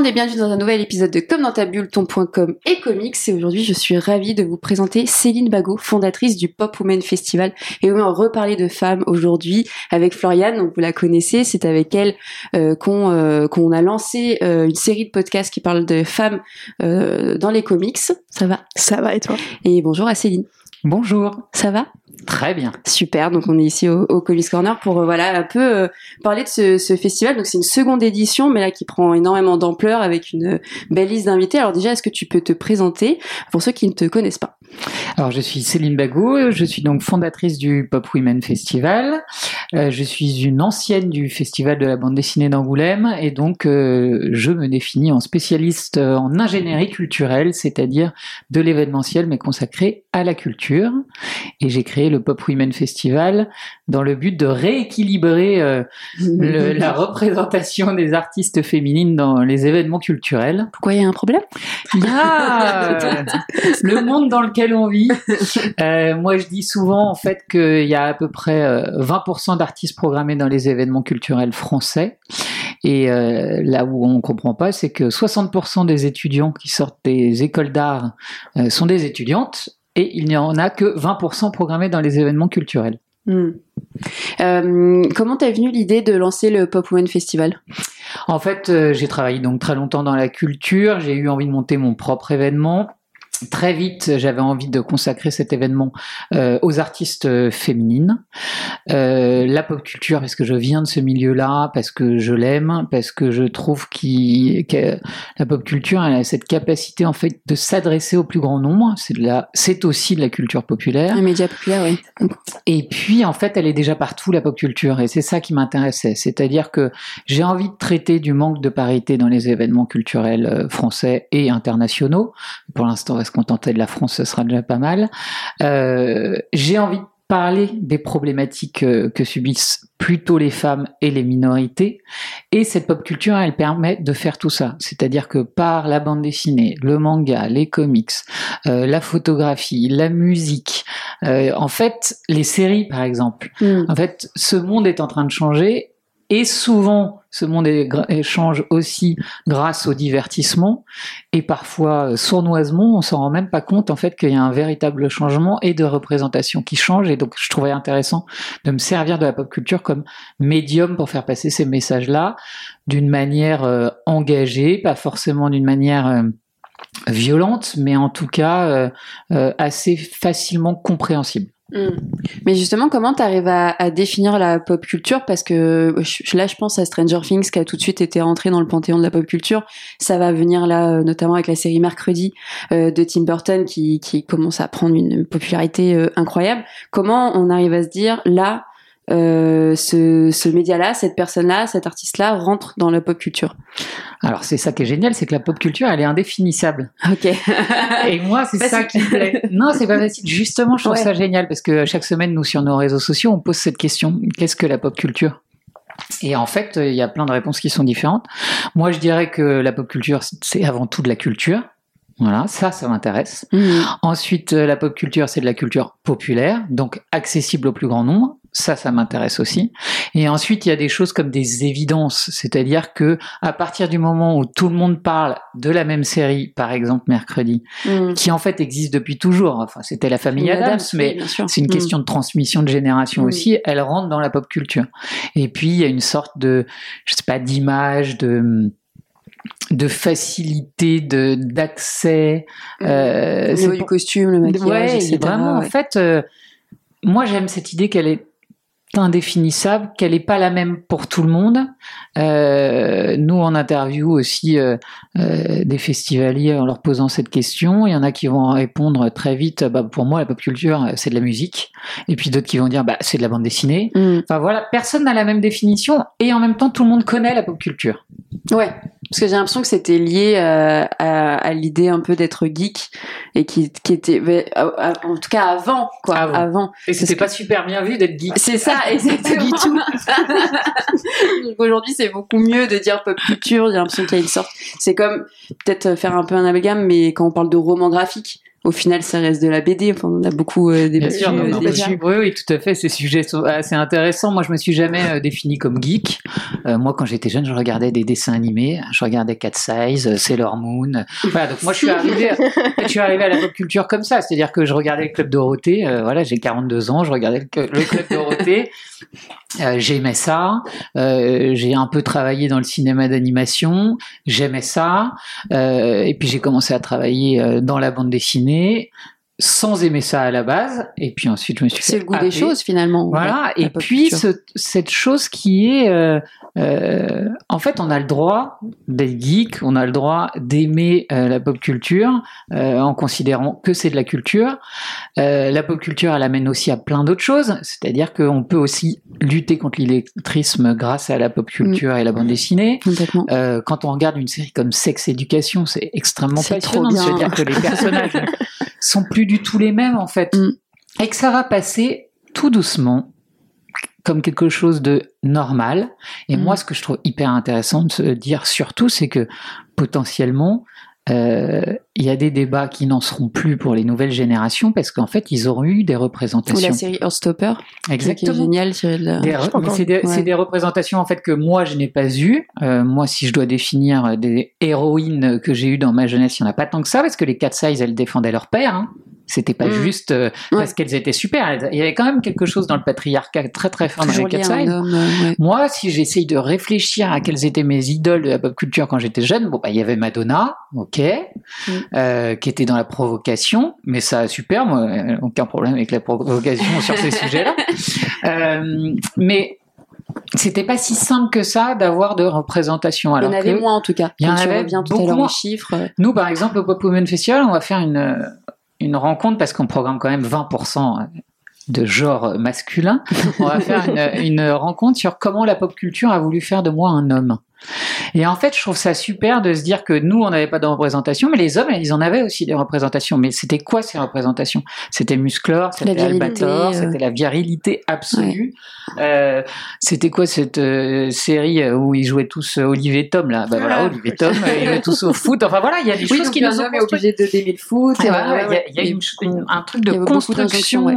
Monde et bienvenue dans un nouvel épisode de Comme dans ta bulle, ton.com et comics. Et aujourd'hui, je suis ravie de vous présenter Céline Bagot, fondatrice du Pop Women Festival. Et on va reparler de femmes aujourd'hui avec Floriane, donc vous la connaissez. C'est avec elle euh, qu'on euh, qu'on a lancé euh, une série de podcasts qui parlent de femmes euh, dans les comics. Ça va Ça va et toi? Et bonjour à Céline. Bonjour. Ça va? Très bien. Super, donc on est ici au, au Comics Corner pour euh, voilà un peu euh, parler de ce, ce festival. Donc c'est une seconde édition, mais là qui prend énormément d'ampleur avec une belle liste d'invités. Alors déjà, est-ce que tu peux te présenter pour ceux qui ne te connaissent pas? Alors je suis Céline Bagot, je suis donc fondatrice du Pop Women Festival. Euh, je suis une ancienne du Festival de la bande dessinée d'Angoulême et donc euh, je me définis en spécialiste euh, en ingénierie culturelle, c'est-à-dire de l'événementiel mais consacré à la culture. Et j'ai créé le Pop Women Festival dans le but de rééquilibrer euh, le- la représentation des artistes féminines dans les événements culturels. Pourquoi il y a un problème? Ah, le monde dans lequel on vit. Euh, moi, je dis souvent en fait qu'il y a à peu près euh, 20% d'artistes programmés dans les événements culturels français. Et euh, là où on comprend pas, c'est que 60% des étudiants qui sortent des écoles d'art euh, sont des étudiantes et il n'y en a que 20% programmés dans les événements culturels. Hmm. Euh, comment t'es venue l'idée de lancer le Pop Women Festival? En fait, euh, j'ai travaillé donc très longtemps dans la culture. J'ai eu envie de monter mon propre événement. Très vite, j'avais envie de consacrer cet événement euh, aux artistes euh, féminines, Euh, la pop culture parce que je viens de ce milieu-là, parce que je l'aime, parce que je trouve que la pop culture elle a cette capacité en fait de s'adresser au plus grand nombre. C'est de la, c'est aussi de la culture populaire. Un média populaire, oui. Et puis, en fait, elle est déjà partout, la pop culture. Et c'est ça qui m'intéressait. C'est-à-dire que j'ai envie de traiter du manque de parité dans les événements culturels français et internationaux. Pour l'instant, on va se contenter de la France, ce sera déjà pas mal. Euh, j'ai envie de parler des problématiques euh, que subissent plutôt les femmes et les minorités. Et cette pop culture, elle permet de faire tout ça. C'est-à-dire que par la bande dessinée, le manga, les comics, euh, la photographie, la musique, euh, en fait, les séries, par exemple. Hmm. En fait, ce monde est en train de changer et souvent, ce monde est- gra- change aussi grâce au divertissement et parfois euh, sournoisement, on s'en rend même pas compte en fait qu'il y a un véritable changement et de représentation qui change et donc je trouvais intéressant de me servir de la pop culture comme médium pour faire passer ces messages-là d'une manière euh, engagée, pas forcément d'une manière euh, violente, mais en tout cas euh, assez facilement compréhensible. Hmm. Mais justement, comment t'arrives à, à définir la pop culture? Parce que je- là, je pense à Stranger Things qui a tout de suite été rentré dans le panthéon de la pop culture. Ça va venir là, euh, notamment avec la série Mercredi euh, de Tim Burton qui, qui commence à prendre une popularité euh, incroyable. Comment on arrive à se dire là, euh, ce, ce média-là, cette personne-là, cet artiste-là rentre dans la pop culture Alors c'est ça qui est génial, c'est que la pop culture, elle est indéfinissable. Ok. Et moi, c'est ça qui me plaît. Non, c'est pas facile. Justement, je trouve Ouais. ça génial parce que chaque semaine, nous, sur nos réseaux sociaux, on pose cette question. Qu'est-ce que la pop culture? Et en fait, il y a plein de réponses qui sont différentes. Moi, je dirais que la pop culture, c'est avant tout de la culture. Voilà, ça, ça m'intéresse. Hmm. Ensuite, euh, la pop culture, c'est de la culture populaire, donc accessible au plus grand nombre. Ça, ça m'intéresse aussi. Et ensuite, il y a des choses comme des évidences, c'est-à-dire que à partir du moment où tout le monde parle de la même série, par exemple mercredi, Hmm. qui en fait existe depuis toujours. Enfin, c'était la famille Adams, mais c'est une Hmm. question de transmission de génération Mm. aussi. Elle rentre dans la pop culture. Et puis il y a une sorte de, je sais pas, d'image, de de facilité de d'accès. Euh, c'est niveau du costume, le maquillage, ouais, etc. vraiment. En fait, euh, moi j'aime cette idée qu'elle est indéfinissable, qu'elle n'est pas la même pour tout le monde. Euh, nous, on interview aussi euh, euh, des festivaliers en leur posant cette question. Il y en a qui vont répondre très vite, bah, pour moi, la pop culture, c'est de la musique. Et puis d'autres qui vont dire, bah, c'est de la bande dessinée. Hmm. Enfin voilà, personne n'a la même définition et en même temps, tout le monde connaît la pop culture. Ouais, parce que j'ai l'impression que c'était lié à, à l'idée un peu d'être geek et qui, qui était, mais, à- à- en tout cas avant, quoi, Avant. avant. Et c'était pas super bien vu d'être geek. C'est ça, exactement. du tout. Aujourd'hui, c'est beaucoup mieux de dire pop culture. J'ai l'impression qu'il y a une sorte. C'est comme peut-être faire un peu un amalgame, mais quand on parle de roman graphique, au final, ça reste de la BD. Enfin, on a beaucoup euh, débattu euh, déjà. Oui, oui, tout à fait. Ces sujets sont assez intéressants. Moi, je me suis jamais euh, défini comme geek. Euh, moi, quand j'étais jeune, je regardais des dessins animés. Je regardais Cat Size, Sailor Moon. Voilà, donc moi, je suis arrivé, je suis arrivé à la pop culture comme ça. C'est-à-dire que je regardais le Club Dorothée. Euh, voilà, j'ai 42 ans. Je regardais le, le Club Dorothée. Euh, j'aimais ça. Euh, j'ai un peu travaillé dans le cinéma d'animation. J'aimais ça. Euh, et puis j'ai commencé à travailler euh, dans la bande dessinée dîner sans aimer ça à la base. Et puis ensuite, je me suis fait C'est le goût des choses finalement. Voilà. Et puis ce- cette chose qui est, euh, euh, en fait, on a le droit d'être geek, on a le droit d'aimer euh, la pop culture euh, en considérant que c'est de la culture. Euh, la pop culture, elle amène aussi à plein d'autres choses, c'est-à-dire qu'on peut aussi lutter contre l'illettrisme grâce à la pop culture et la bande dessinée. Complètement. Euh, quand on regarde une série comme Sex Education, c'est extrêmement passionnant. trop bien. C'est-à-dire que les personnages sont plus du tout les mêmes en fait, Mm. et que ça va passer tout doucement comme quelque chose de normal. Et Mm. moi, ce que je trouve hyper intéressant de se dire surtout, c'est que potentiellement, euh, il y a des débats qui n'en seront plus pour les nouvelles générations parce qu'en fait, ils auront eu des Ou la représentations. série Earthstopper, qui est Exactement. c'est des, ouais. c'est des représentations en fait que moi je n'ai pas eues. Euh, moi, si je dois définir des héroïnes que j'ai eues dans ma jeunesse, il n'y en a pas tant que ça parce que les Cat Size elles défendaient leur père. Hein. C'était pas Mm. juste euh, parce qu'elles étaient super. Il y avait quand même quelque chose dans le patriarcat très très fort dans les Toujours Cat homme. euh, ouais. Moi, si j'essaye de réfléchir à quelles étaient mes idoles de la pop culture quand j'étais jeune, bon, bah, il y avait Madonna, ok, Mm. euh, qui était dans la provocation, mais ça, super, moi, aucun problème avec la provocation sur ces sujets-là. Euh, mais c'était pas si simple que ça d'avoir de représentation. Il y Alors en avait moins en tout cas. il y en avait reviens tout à l'heure chiffres. nous, par exemple, au Pop Women Festival, on va faire une, une rencontre parce qu'on programme quand même 20% de genre masculin. On va faire une, une rencontre sur comment la pop culture a voulu faire de moi un homme. Et en fait, je trouve ça super de se dire que nous, on n'avait pas de représentation, mais les hommes, ils en avaient aussi des représentations. Mais c'était quoi ces représentations? C'était Musclor, c'était Albator, euh. c'était la virilité absolue. Euh, c'était quoi cette euh, série où ils jouaient tous euh, Olivier Tom là? Bah voilà, Olivier Tom, ils jouaient tous au foot. Enfin voilà, il y a des Oui, choses qui nous ont homme est construit. obligé de d'aimer le foot. Ah, ouais, il y a, ouais. il y a Et- une- une- un truc de construction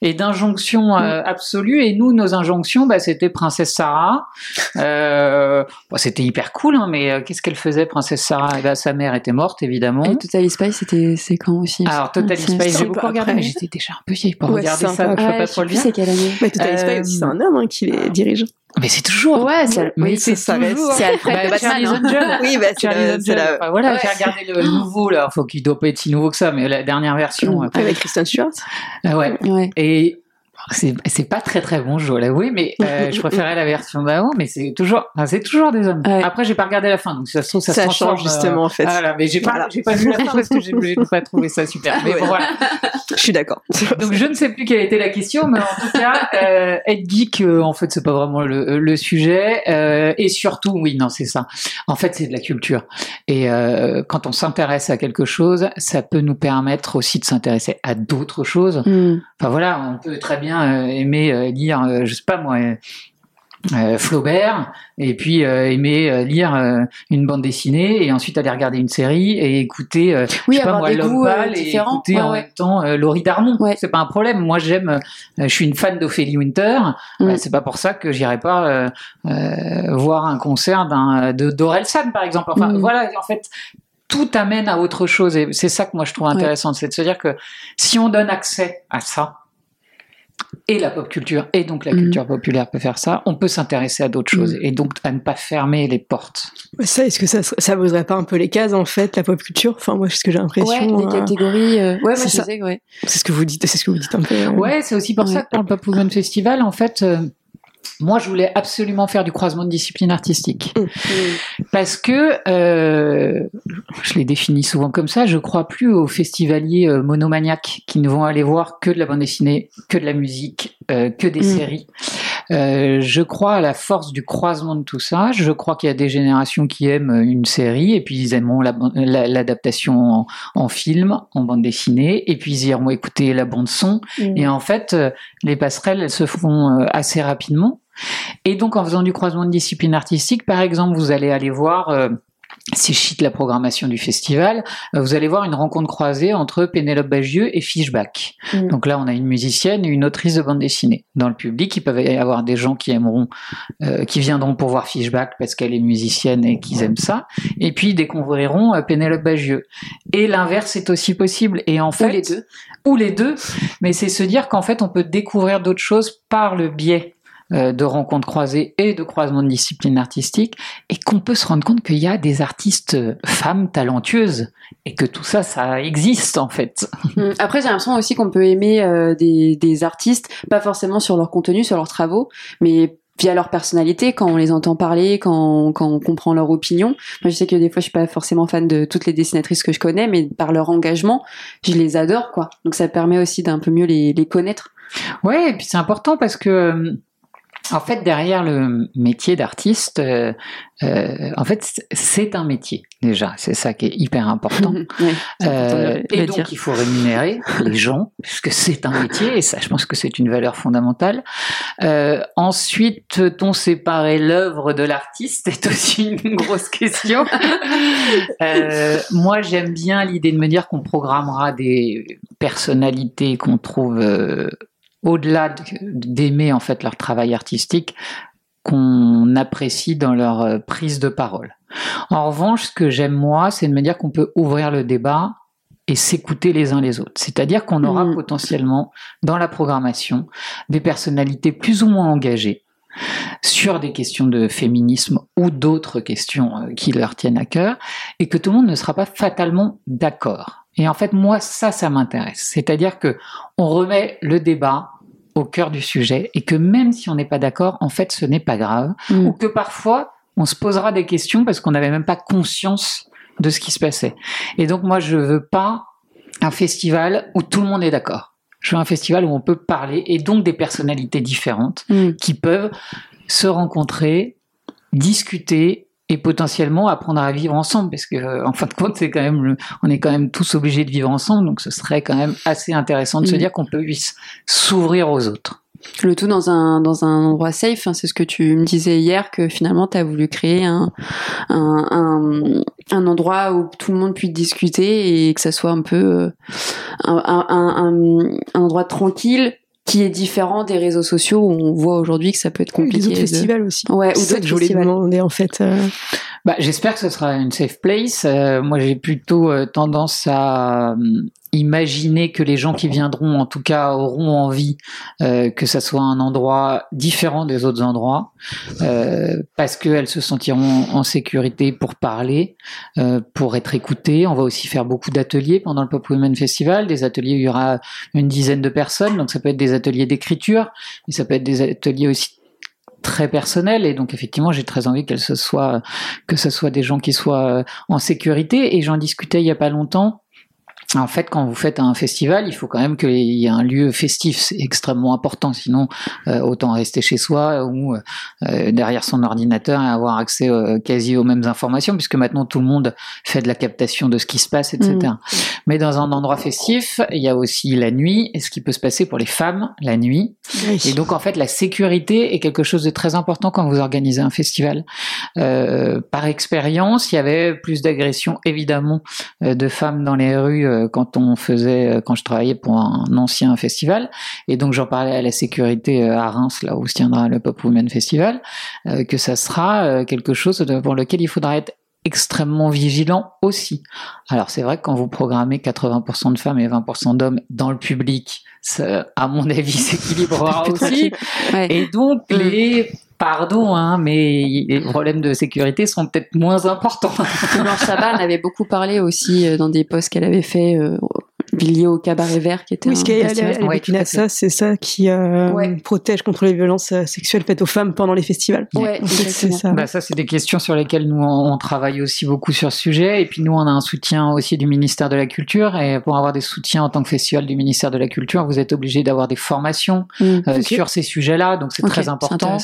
et d'injonction euh, absolue. Et nous, nos injonctions, bah, c'était Princesse Sarah. Euh, bon, c'était hyper cool, hein, mais euh, qu'est-ce qu'elle faisait, Princesse Sarah? Eh ben, Sa mère était morte, évidemment. Et Total Spice, c'était c'est quand aussi? Alors, Total Spice, c'est j'ai beaucoup regardé, mais j'étais déjà un peu vieille pour Ouais, regarder ça, donc je peux Ouais, pas trop le dire. c'est quelle année. Mais Total Euh, Spice aussi, c'est un homme hein, qui les dirige. Mais c'est toujours. Ouais, c'est mais oui, c'est ça c'est Alfred Bah, hein. Angel. Oui, bah, c'est Charlie's la- Enfin, voilà, Ouais. j'ai regardé le nouveau là, faut qu'il doit pas être si nouveau que ça, mais la dernière version. Mm. euh, avec Kristen Stewart. euh, ouais. Ouais. Et c'est c'est pas très très bon, je dois l'avouer, mais euh, je préférais la version d'avant, mais c'est toujours, enfin, c'est toujours des hommes. Ouais. Après, j'ai pas regardé la fin, donc ça se trouve, ça, change justement en fait. euh, voilà, mais j'ai pas, Voilà. j'ai pas vu la fin parce que j'ai pas trouvé ça super. Mais Ouais. bon, voilà. Je suis d'accord. Donc je ne sais plus quelle était la question, mais en tout cas, euh, être geek, euh, en fait, c'est pas vraiment le, le sujet. Euh, et surtout, oui, non, c'est ça. En fait, c'est de la culture. Et quand on s'intéresse à quelque chose, ça peut nous permettre aussi de s'intéresser à d'autres choses. Mm. Enfin voilà, on peut très bien euh, aimer euh, lire, euh, je sais pas moi. euh, Flaubert et puis euh, aimer euh, lire une bande dessinée et ensuite aller regarder une série et écouter Oui, je sais pas avoir moi des goûts et différents. écouter Ouais, en ouais. même temps Laurie Darmon Ouais. c'est pas un problème moi j'aime je suis une fan d'Ophélie Winter Mm. C'est pas pour ça que j'irai pas voir un concert d'un de d'Orelsan par exemple enfin Mm. voilà en fait tout amène à autre chose et c'est ça que moi je trouve intéressant c'est de se dire que si on donne accès à ça et la pop culture et donc la Mhm. culture populaire peut faire ça, on peut s'intéresser à d'autres choses Mhm. et donc à ne pas fermer les portes. Ça, est-ce que ça, ça briserait pas un peu les cases en fait, la pop culture? Enfin, moi, c'est ce que j'ai l'impression. Ouais, les hein. catégories. euh, Ouais, C'est ouais. C'est ce que vous dites. C'est ce que vous dites un peu. hein. Ouais, c'est aussi pour Ouais. ça que pour le Pop Women Festival, en fait, euh, moi je voulais absolument faire du croisement de disciplines artistiques parce que euh, je les définis souvent comme ça. Je crois plus aux festivaliers euh, monomaniaques qui ne vont aller voir que de la bande dessinée, que de la musique, euh, que des Mm. séries. Euh, je crois à la force du croisement de tout ça. Je crois qu'il y a des générations qui aiment une série et puis ils aimeront la- la- l'adaptation en, en film, en bande dessinée, et puis ils iront écouter la bande son. Mm. Et en fait, euh, les passerelles, elles se font euh, assez rapidement. Et donc, en faisant du croisement de disciplines artistiques, par exemple, vous allez aller voir je cite la programmation du festival, euh, vous allez voir une rencontre croisée entre Pénélope Bagieux et Fishback. Mm. Donc là, on a une musicienne et une autrice de bande dessinée. Dans le public, il peut y avoir des gens qui aimeront, euh, qui viendront pour voir Fishback parce qu'elle est musicienne et qu'ils aiment ça, et puis ils découvriront euh, Pénélope Bagieux. Et l'inverse est aussi possible. Et en fait, les deux. ou les deux, mais c'est se dire qu'en fait, on peut découvrir d'autres choses par le biais de rencontres croisées et de croisements de disciplines artistiques, et qu'on peut se rendre compte qu'il y a des artistes euh, femmes talentueuses, et que tout ça, ça existe en fait. Mm. Après, j'ai l'impression aussi qu'on peut aimer euh, des, des artistes, pas forcément sur leur contenu, sur leurs travaux, mais via leur personnalité, quand on les entend parler, quand, quand on comprend leur opinion. Moi, je sais que des fois, je suis pas forcément fan de toutes les dessinatrices que je connais, mais par leur engagement, je les adore, quoi. Donc, ça permet aussi d'un peu mieux les, les connaître. Ouais, et puis c'est important parce que euh, en fait, derrière le métier d'artiste, euh, euh, en fait, c'est un métier déjà. C'est ça qui est hyper important. Important de Euh, et dire. donc, il faut rémunérer les gens, puisque c'est un métier, et ça, je pense que c'est une valeur fondamentale. Euh, ensuite, peut-on séparer l'œuvre de l'artiste C'est aussi une grosse question. Euh, moi, j'aime bien l'idée de me dire qu'on programmera des personnalités qu'on trouve euh, au-delà de- d'aimer en fait leur travail artistique, qu'on apprécie dans leur euh, prise de parole. En revanche, ce que j'aime moi, c'est de me dire qu'on peut ouvrir le débat et s'écouter les uns les autres. C'est-à-dire qu'on aura Mhm. potentiellement dans la programmation des personnalités plus ou moins engagées sur des questions de féminisme ou d'autres questions euh, qui leur tiennent à cœur, et que tout le monde ne sera pas fatalement d'accord. Et en fait, moi, ça, ça m'intéresse. C'est-à-dire que on remet le débat au cœur du sujet, et que même si on n'est pas d'accord, en fait, ce n'est pas grave, Mm. ou que parfois, on se posera des questions parce qu'on n'avait même pas conscience de ce qui se passait. Et donc, moi, je veux pas un festival où tout le monde est d'accord. Je veux un festival où on peut parler, et donc des personnalités différentes Mm. qui peuvent se rencontrer, discuter et potentiellement apprendre à vivre ensemble parce que euh, en fin de compte c'est quand même le- on est quand même tous obligés de vivre ensemble donc ce serait quand même assez intéressant de se Mhm. dire qu'on peut puisse s'ouvrir aux autres. Le tout dans un, dans un endroit safe, hein, c'est ce que tu me disais hier, que finalement tu as voulu créer un, un, un, un endroit où tout le monde puisse discuter et que ça soit un peu euh, un, un endroit tranquille qui est différent des réseaux sociaux où on voit aujourd'hui que ça peut être Oui, compliqué. les autres de- festivals aussi. Ouais, ou C'est ça d'autres que je voulais festivals. demander en fait. euh, Bah, j'espère que ce sera une safe place. Euh, moi, j'ai plutôt euh, tendance à euh, imaginer que les gens qui viendront, en tout cas, auront envie euh, que ça soit un endroit différent des autres endroits, euh, parce qu'elles se sentiront en sécurité pour parler, euh, pour être écoutées. On va aussi faire beaucoup d'ateliers pendant le Pop Women Festival, des ateliers où il y aura une dizaine de personnes. Donc, ça peut être des ateliers d'écriture, mais ça peut être des ateliers aussi très personnels. Et donc, effectivement, j'ai très envie qu'elles se soient que ce soit des gens qui soient euh, en sécurité. Et j'en discutais il y a pas longtemps. En fait, quand vous faites un festival, il faut quand même qu'il y ait un lieu festif. C'est extrêmement important. Sinon, euh, autant rester chez soi ou euh, derrière son ordinateur et avoir accès euh, quasi aux mêmes informations, puisque maintenant tout le monde fait de la captation de ce qui se passe, etc. Mais dans un endroit festif, il y a aussi la nuit et ce qui peut se passer pour les femmes la nuit. Et donc, en fait, la sécurité est quelque chose de très important quand vous organisez un festival. Par expérience, il y avait plus d'agressions, évidemment, de femmes dans les rues quand on faisait, euh, quand je travaillais pour un ancien festival. Et donc, j'en parlais à la sécurité euh, à Reims, là où se tiendra le Pop Women Festival, euh, que ça sera quelque chose pour lequel il faudra être extrêmement vigilant aussi. Alors c'est vrai que quand vous programmez 80% de femmes et 20% d'hommes dans le public, ça, à mon avis s'équilibrera aussi. Ouais. Et donc Mm. les pardon, hein, mais les problèmes de sécurité sont peut-être moins importants. Blanche Chabat en avait beaucoup parlé aussi euh, dans des posts qu'elle avait fait liés au cabaret vert qui était Oui, un ce festival. elle est Ouais, fait. ASSA, c'est ça qui euh, Ouais. protège contre les violences euh, sexuelles faites aux femmes pendant les festivals. Ouais, c'est ça. Bah, ça, c'est des questions sur lesquelles nous, on, on travaille aussi beaucoup sur ce sujet. Et puis, nous, on a un soutien aussi du ministère de la Culture. Et pour avoir des soutiens en tant que festival du ministère de la Culture, vous êtes obligé d'avoir des formations Mm. euh, sur ces sujets-là. Donc, c'est très important.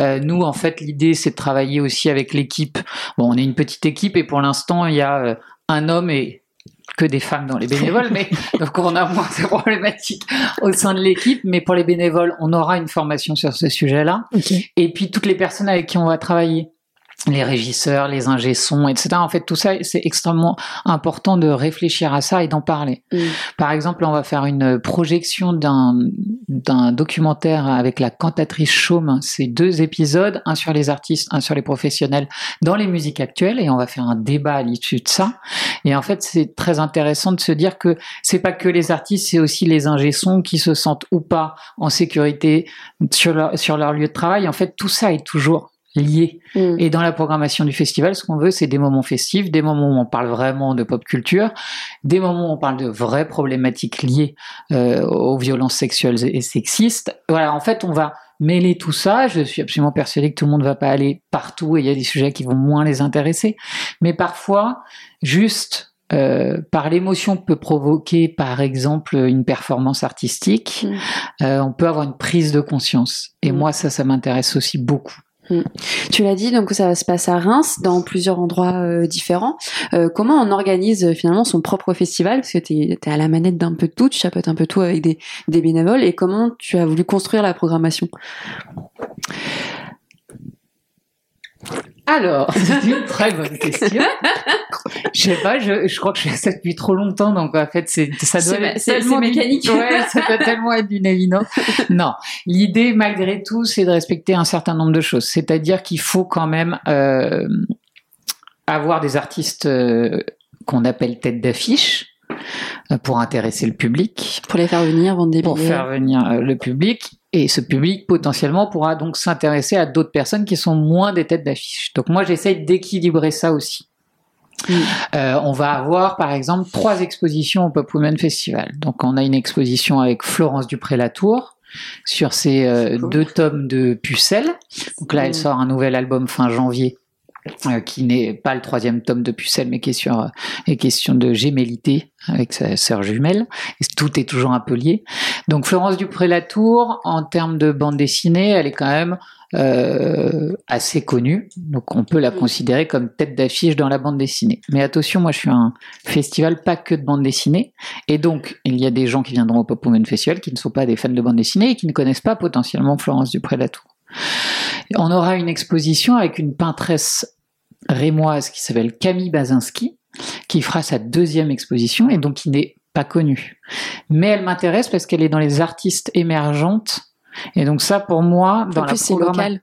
Euh, nous, en fait, l'idée, c'est de travailler aussi avec l'équipe. Bon, on est une petite équipe et pour l'instant, il y a un homme et que des femmes dans les bénévoles, mais donc on a moins de problématiques au sein de l'équipe. Mais pour les bénévoles, on aura une formation sur ce sujet-là. Et puis toutes les personnes avec qui on va travailler. Les régisseurs, les ingé sons, etc. En fait, tout ça, c'est extrêmement important de réfléchir à ça et d'en parler. Mm. Par exemple, on va faire une projection d'un d'un documentaire avec la cantatrice Chaume. C'est deux épisodes, un sur les artistes, un sur les professionnels dans les musiques actuelles, et on va faire un débat à l'issue de ça. Et en fait, c'est très intéressant de se dire que c'est pas que les artistes, c'est aussi les ingé sons qui se sentent ou pas en sécurité sur leur, sur leur lieu de travail. En fait, tout ça est toujours lié. Mm. Et dans la programmation du festival, ce qu'on veut, c'est des moments festifs, des moments où on parle vraiment de pop culture, des moments où on parle de vraies problématiques liées euh, aux violences sexuelles et sexistes. Voilà, en fait, on va mêler tout ça. Je suis absolument persuadé que tout le monde ne va pas aller partout et il y a des sujets qui vont moins les intéresser. Mais parfois, juste euh, par l'émotion que peut provoquer, par exemple, une performance artistique, Mm. euh, on peut avoir une prise de conscience. Et Mm. moi, ça, ça m'intéresse aussi beaucoup. Tu l'as dit, donc ça se passe à Reims, dans plusieurs endroits euh, différents. Euh, comment on organise euh, finalement son propre festival? Parce que tu es, à la manette d'un peu de tout, tu chapeautes un peu tout avec des bénévoles. Et comment tu as voulu construire la programmation? Alors, c'est une très bonne question. Je sais pas, je, je crois que je fais ça depuis trop longtemps, donc en fait, c'est, ça doit être tellement mécanique. Ouais, ça doit tellement être d'une évidence. Non, l'idée, malgré tout, c'est de respecter un certain nombre de choses. C'est-à-dire qu'il faut quand même euh, avoir des artistes euh, qu'on appelle tête d'affiche euh, pour intéresser le public Pour les faire venir, vendre des pour billets faire venir le public. Et ce public, potentiellement, pourra donc s'intéresser à d'autres personnes qui sont moins des têtes d'affiche. Donc moi, j'essaye d'équilibrer ça aussi. Mm. Euh, on va avoir, par exemple, trois expositions au Pop Women Festival. Donc on a une exposition avec Florence Dupré-Latour sur ses euh, Cool. deux tomes de Pucelle. Donc là, elle Mm. sort un nouvel album fin janvier. Euh, qui n'est pas le troisième tome de Pucelle, mais qui est sur euh, les questions de gémellité avec sa sœur jumelle. Et tout est toujours un peu lié. Donc Florence Dupré-Latour, en termes de bande dessinée, elle est quand même euh, assez connue. Donc on peut la considérer comme tête d'affiche dans la bande dessinée. Mais attention, moi je suis un festival pas que de bande dessinée. Et donc il y a des gens qui viendront au Pop Women Festival qui ne sont pas des fans de bande dessinée et qui ne connaissent pas potentiellement Florence Dupré-Latour. On aura une exposition avec une peintresse rémoise qui s'appelle Camille Bazinski, qui fera sa deuxième exposition et donc qui n'est pas connue. Mais elle m'intéresse parce qu'elle est dans les artistes émergentes. Et donc ça, pour moi, dans En la plus, programma- local.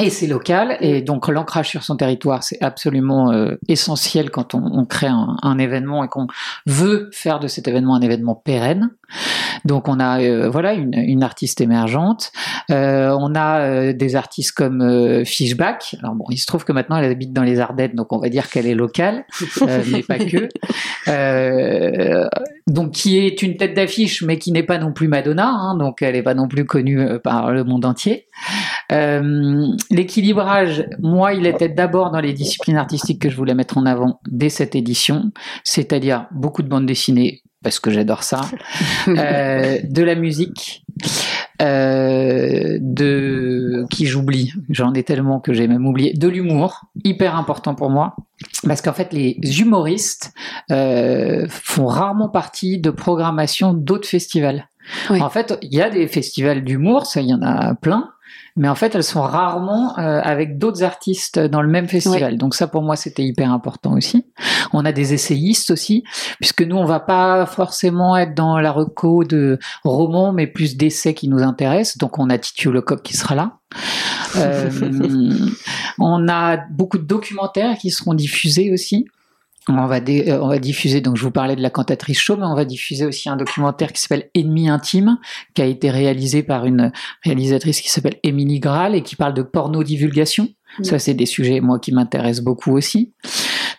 Et c'est local, et donc l'ancrage sur son territoire, c'est absolument euh, essentiel quand on, on crée un, un événement et qu'on veut faire de cet événement un événement pérenne. Donc on a euh, voilà une, une artiste émergente, Euh, on a euh, des artistes comme euh, Fishback. Alors bon, il se trouve que maintenant elle habite dans les Ardennes, donc on va dire qu'elle est locale, euh, mais pas que. Euh, donc qui est une tête d'affiche, mais qui n'est pas non plus Madonna, hein, donc elle n'est pas non plus connue par le monde entier. Euh, L'équilibrage, moi, il était d'abord dans les disciplines artistiques que je voulais mettre en avant dès cette édition, c'est-à-dire beaucoup de bandes dessinées, parce que j'adore ça, euh, de la musique, euh, de qui j'oublie, j'en ai tellement que j'ai même oublié, de l'humour, hyper important pour moi, parce qu'en fait les humoristes euh, font rarement partie de programmation d'autres festivals. Oui. En fait, il y a des festivals d'humour, ça il y en a plein, mais en fait elles sont rarement euh, avec d'autres artistes dans le même festival. Donc ça pour moi c'était hyper important aussi. On a des essayistes aussi, puisque nous on va pas forcément être dans la reco de romans, mais plus d'essais qui nous intéressent. Donc on a Titu Lecoq qui sera là. Euh, on a beaucoup de documentaires qui seront diffusés aussi. On va, dé- euh, on va diffuser, donc je vous parlais de la cantatrice Shaw, mais on va diffuser aussi un documentaire qui s'appelle Ennemi intime, qui a été réalisé par une réalisatrice qui s'appelle Émilie Graal et qui parle de porno-divulgation. Mm. Ça, c'est des sujets, moi, qui m'intéressent beaucoup aussi.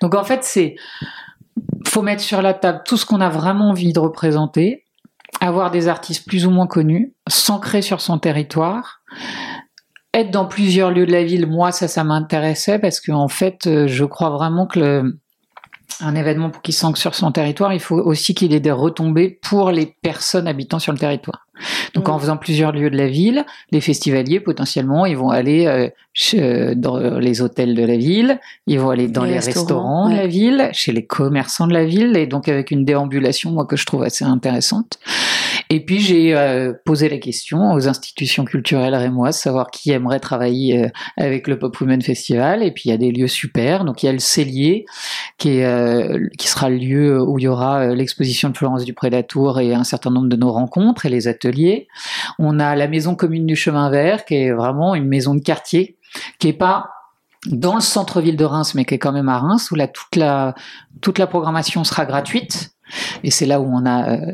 Donc en fait, c'est faut mettre sur la table tout ce qu'on a vraiment envie de représenter, avoir des artistes plus ou moins connus, s'ancrer sur son territoire, être dans plusieurs lieux de la ville. Moi, ça, ça m'intéressait parce que en fait, euh, je crois vraiment que le, un événement pour qu'il s'ancre sur son territoire, il faut aussi qu'il ait des retombées pour les personnes habitant sur le territoire. Donc, Mm. en faisant plusieurs lieux de la ville, les festivaliers, potentiellement, ils vont aller euh, chez- euh, dans les hôtels de la ville, ils vont aller dans Les les, restaurants, restaurants, de la ville, chez les commerçants de la ville, et donc avec une déambulation, moi, que je trouve assez intéressante. Et puis j'ai euh, posé la question aux institutions culturelles rémoises, savoir qui aimerait travailler euh, avec le Pop Women Festival. Et puis il y a des lieux super. Donc il y a le Cellier, qui, est, euh, qui sera le lieu où il y aura l'exposition de Florence du Prédatour et un certain nombre de nos rencontres et les ateliers. On a la maison commune du chemin vert, qui est vraiment une maison de quartier, qui est pas dans le centre-ville de Reims, mais qui est quand même à Reims, où là, toute la, toute la programmation sera gratuite. Et c'est là où on a euh,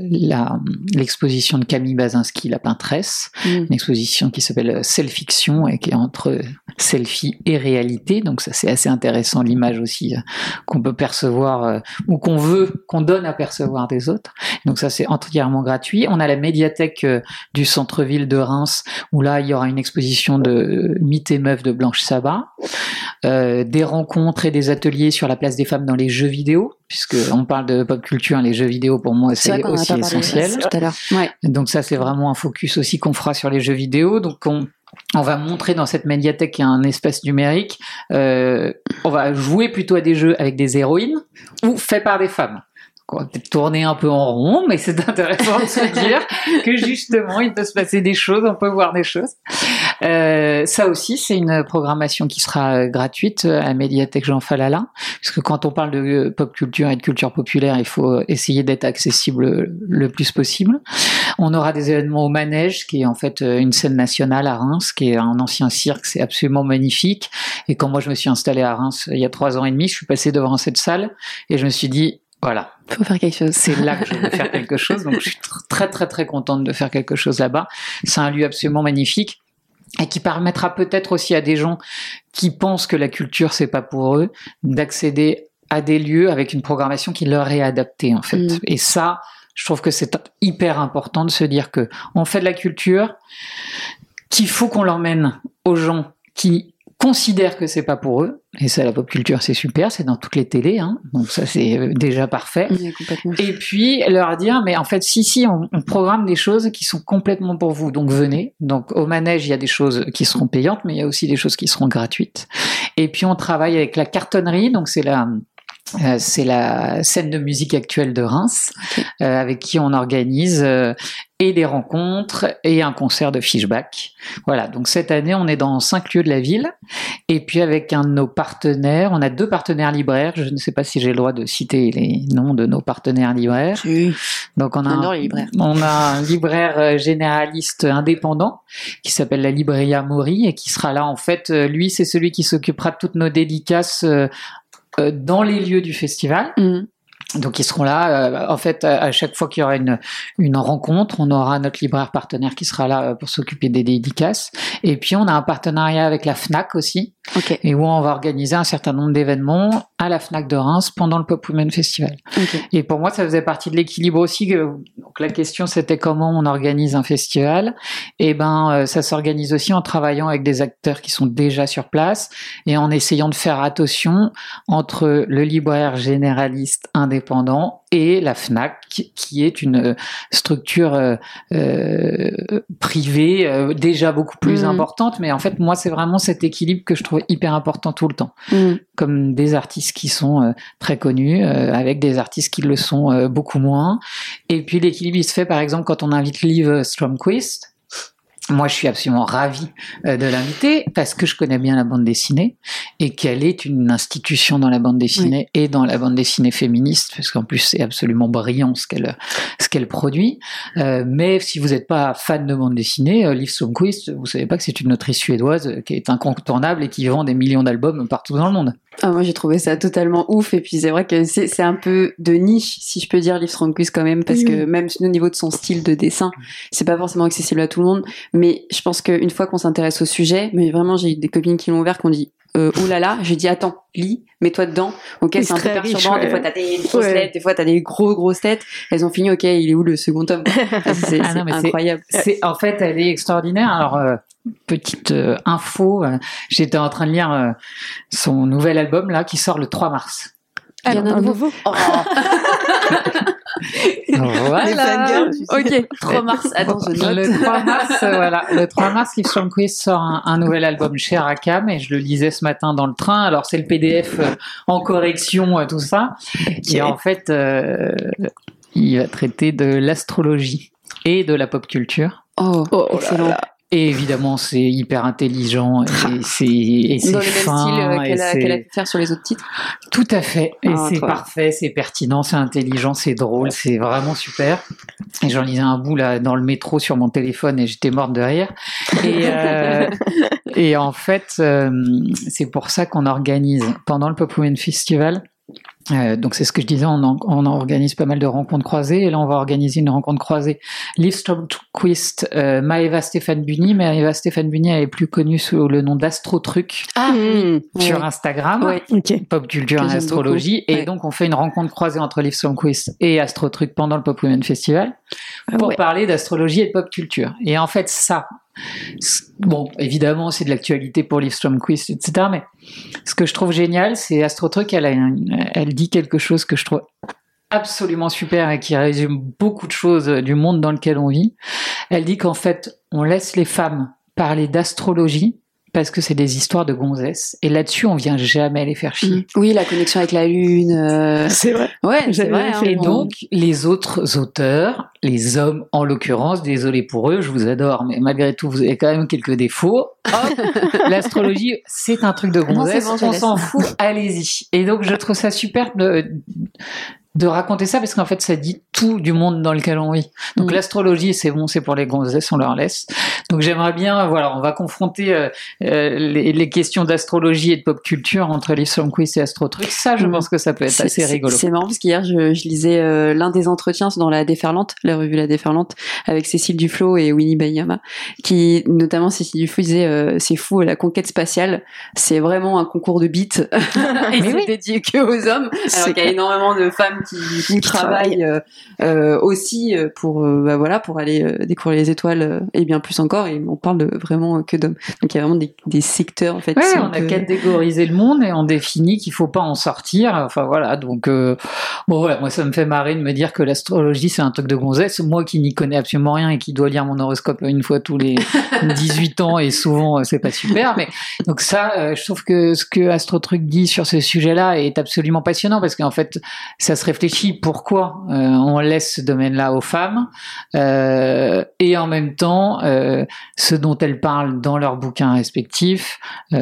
l'exposition de Camille Bazinski, la peintresse, Mm. une exposition qui s'appelle Self-Fiction et qui est entre selfie et réalité. Donc ça c'est assez intéressant, l'image aussi euh, qu'on peut percevoir euh, ou qu'on veut, qu'on donne à percevoir des autres. Donc ça c'est entièrement gratuit. On a la médiathèque euh, du centre-ville de Reims où là il y aura une exposition de mythes et meufs de Blanche Sabat, euh, des rencontres et des ateliers sur la place des femmes dans les jeux vidéo, puisque on parle de pop culture, les jeux vidéo pour moi C'est aussi essentiel. tout à l'heure. Ouais. Donc ça, c'est vraiment un focus aussi qu'on fera sur les jeux vidéo. Donc on, on va montrer dans cette médiathèque qu'il y a un espace numérique. Euh, on va jouer plutôt à des jeux avec des héroïnes ou faits par des femmes. On va peut-être tourner un peu en rond, mais c'est intéressant de se dire que justement, il peut se passer des choses, on peut voir des choses. Euh, ça aussi, c'est une programmation qui sera euh, gratuite à la médiathèque Jean Falala, puisque quand on parle de euh, pop culture et de culture populaire, il faut essayer d'être accessible le plus possible. On aura des événements au Manège, qui est en fait euh, une scène nationale à Reims, qui est un ancien cirque, c'est absolument magnifique. Et quand moi je me suis installé à Reims euh, il y a trois ans et demi, je suis passé devant cette salle et je me suis dit, voilà, Faut faire quelque chose. c'est là que je veux faire quelque chose. Donc je suis tr- très très très contente de faire quelque chose là-bas. C'est un lieu absolument magnifique et qui permettra peut-être aussi à des gens qui pensent que la culture c'est pas pour eux d'accéder à des lieux avec une programmation qui leur est adaptée en fait. Mm. Et ça, je trouve que c'est hyper important de se dire que on fait de la culture, qu'il faut qu'on l'emmène aux gens qui considèrent que c'est pas pour eux. Et ça, la pop culture, c'est super, c'est dans toutes les télés, hein. donc ça c'est euh, déjà parfait. Et puis leur dire, mais en fait, si, si, on, on programme des choses qui sont complètement pour vous, donc venez. Donc au manège, il y a des choses qui seront payantes, mais il y a aussi des choses qui seront gratuites. Et puis on travaille avec la cartonnerie, donc c'est la euh, c'est la scène de musique actuelle de Reims, euh, avec qui on organise euh, et des rencontres et un concert de Fishback. Voilà, donc cette année, on est dans cinq lieux de la ville. Et puis avec un de nos partenaires, on a deux partenaires libraires. Je ne sais pas si j'ai le droit de citer les noms de nos partenaires libraires. Donc on a, un, on a un libraire généraliste indépendant qui s'appelle la Libreria Mori et qui sera là en fait. Lui, c'est celui qui s'occupera de toutes nos dédicaces dans les lieux du festival. Mm. Donc ils seront là. euh, en fait, à à chaque fois qu'il y aura une, une rencontre, on aura notre libraire partenaire qui sera là euh, pour s'occuper des dédicaces. Et puis on a un partenariat avec la Fnac aussi, Ok. et où on va organiser un certain nombre d'événements à la Fnac de Reims pendant le Pop Women Festival. Ok. Et pour moi, ça faisait partie de l'équilibre aussi. donc la question, c'était comment on organise un festival. Et ben, euh, ça s'organise aussi en travaillant avec des acteurs qui sont déjà sur place et en essayant de faire attention entre le libraire généraliste indépendant et la Fnac, qui est une euh, structure euh, euh, privée euh, déjà beaucoup plus Mhm. importante. Mais en fait, moi, c'est vraiment cet équilibre que je trouve hyper important tout le temps Mm. comme des artistes qui sont euh, très connus, euh, avec des artistes qui le sont euh, beaucoup moins. Et puis l'équilibre, il se fait par exemple quand on invite Liv Stromquist. Moi, je suis absolument ravi euh, de l'inviter parce que je connais bien la bande dessinée et qu'elle est une institution dans la bande dessinée et dans la bande dessinée féministe, parce qu'en plus c'est absolument brillant ce qu'elle ce qu'elle produit. Euh, mais si vous n'êtes pas fan de bande dessinée, euh, Liv Stromquist, vous savez pas que c'est une autrice suédoise qui est incontournable et qui vend des millions d'albums partout dans le monde. Ah, moi j'ai trouvé ça totalement ouf. Et puis c'est vrai que c'est c'est un peu de niche si je peux dire Liv quand même parce Oui, que même au niveau de son style de dessin c'est pas forcément accessible à tout le monde. Mais je pense qu'une fois qu'on s'intéresse au sujet mais vraiment j'ai eu des copines qui l'ont ouvert qui ont dit euh, oh là là j'ai dit attends lis mets-toi dedans ok c'est un peu perturbant des fois t'as des grosses Ouais. lettres des fois t'as des gros grosses têtes elles ont fini ok il est où le second tome? Ah, c'est Ah c'est non, mais c'est- incroyable C'est en fait, elle est extraordinaire. Alors euh, petite euh, info, euh, j'étais en train de lire euh, son nouvel album là qui sort le 3 mars. Il y en a un nouveau. nouveau. Oh. Les fangirls, tu sais. ok 3 mars attends je note Le 3 mars, voilà, le 3 mars, Liv Stromquist sort un, un nouvel album chez Aracam et je le lisais ce matin dans le train. Alors c'est le PDF euh, en correction, euh, tout ça. Et en fait, euh, il va traiter de l'astrologie. et de la pop culture. Oh, Oh là excellent. là. Et évidemment, c'est hyper intelligent et c'est et c'est Dans le même fin style euh, et qu'elle a, c'est- qu'elle a pu faire sur les autres titres. Tout à fait. Et Ah, c'est parfait, c'est pertinent, c'est intelligent, c'est drôle, c'est vraiment super. Et j'en lisais un bout là dans le métro sur mon téléphone et j'étais morte de rire. Et, euh, et en fait, euh, c'est pour ça qu'on organise pendant le Pop Women Festival. Euh, donc c'est ce que je disais, on, en- on organise pas mal de rencontres croisées et là on va organiser une rencontre croisée. Liv Stromquist, euh, Maeva Stéphane Bunny, Maeva Stéphane Bunny elle est plus connue sous le nom d'Astro Truc Ah, Mmh. sur. Instagram. Ok. pop culture et astrologie. beaucoup. Et Ouais. donc, on fait une rencontre croisée entre Liv Stromquist et Astro Truc pendant le Pop Women Festival pour ouais. parler d'astrologie et de pop culture. Et en fait, ça, bon, évidemment, c'est de l'actualité pour Liv Stromquist, etc. Mais ce que je trouve génial, c'est Astro Truc, elle, a une- elle dit quelque chose que je trouve absolument super et qui résume beaucoup de choses du monde dans lequel on vit. Elle dit qu'en fait, on laisse les femmes parler d'astrologie parce que c'est des histoires de gonzesses. Et là-dessus, on vient jamais les faire chier. Mm. Oui, la connexion avec la lune. euh, C'est vrai. Ouais, c'est vrai. hein, Et on- donc, les autres auteurs, les hommes en l'occurrence, désolé pour eux, je vous adore, mais malgré tout, vous avez quand même quelques défauts. Hop, l'astrologie, c'est un truc de Non, gonzesse, bon, on s'en fout, allez-y. Et donc, je trouve ça super de, raconter ça parce qu'en fait, ça dit tout du monde dans lequel on vit. Donc, Mm. l'astrologie, c'est bon, c'est pour les gonzesses, on leur laisse. Donc, j'aimerais bien, voilà, on va confronter euh, euh, les, les questions d'astrologie et de pop culture entre Liv Stromquist et Astro Truc. Ça, je Mm. pense que ça peut être assez rigolo. C'est marrant parce qu'hier, je, je lisais euh, l'un des entretiens dans la Déferlante, la revue La Déferlante, avec Cécile Duflo et Winnie Bayama, qui, notamment Cécile Duflo, disait euh, c'est fou, la conquête spatiale, c'est vraiment un concours de beats. et c'est oui. dédié que aux hommes. Alors qu'il y a énormément de femmes qui, qui travaillent euh, euh, aussi euh, pour, bah voilà, pour aller découvrir les étoiles et bien plus encore. Et on parle de vraiment que d'hommes. Donc il y a vraiment des, des secteurs, en fait. Ouais, on a catégorisé le monde et on définit qu'il faut pas en sortir. Enfin voilà, donc euh, bon voilà, moi ça me fait marrer de me dire que l'astrologie c'est un truc de gonzesse. Moi qui n'y connais absolument rien et qui dois lire mon horoscope une fois tous les 18 ans et souvent c'est pas super. Mais donc ça, je trouve que ce que AstroTruc dit sur ce sujet-là est absolument passionnant parce qu'en fait ça se réfléchit pourquoi euh, on laisse ce domaine-là aux femmes euh, et en même temps euh, ce dont elles parlent dans leurs bouquins respectifs,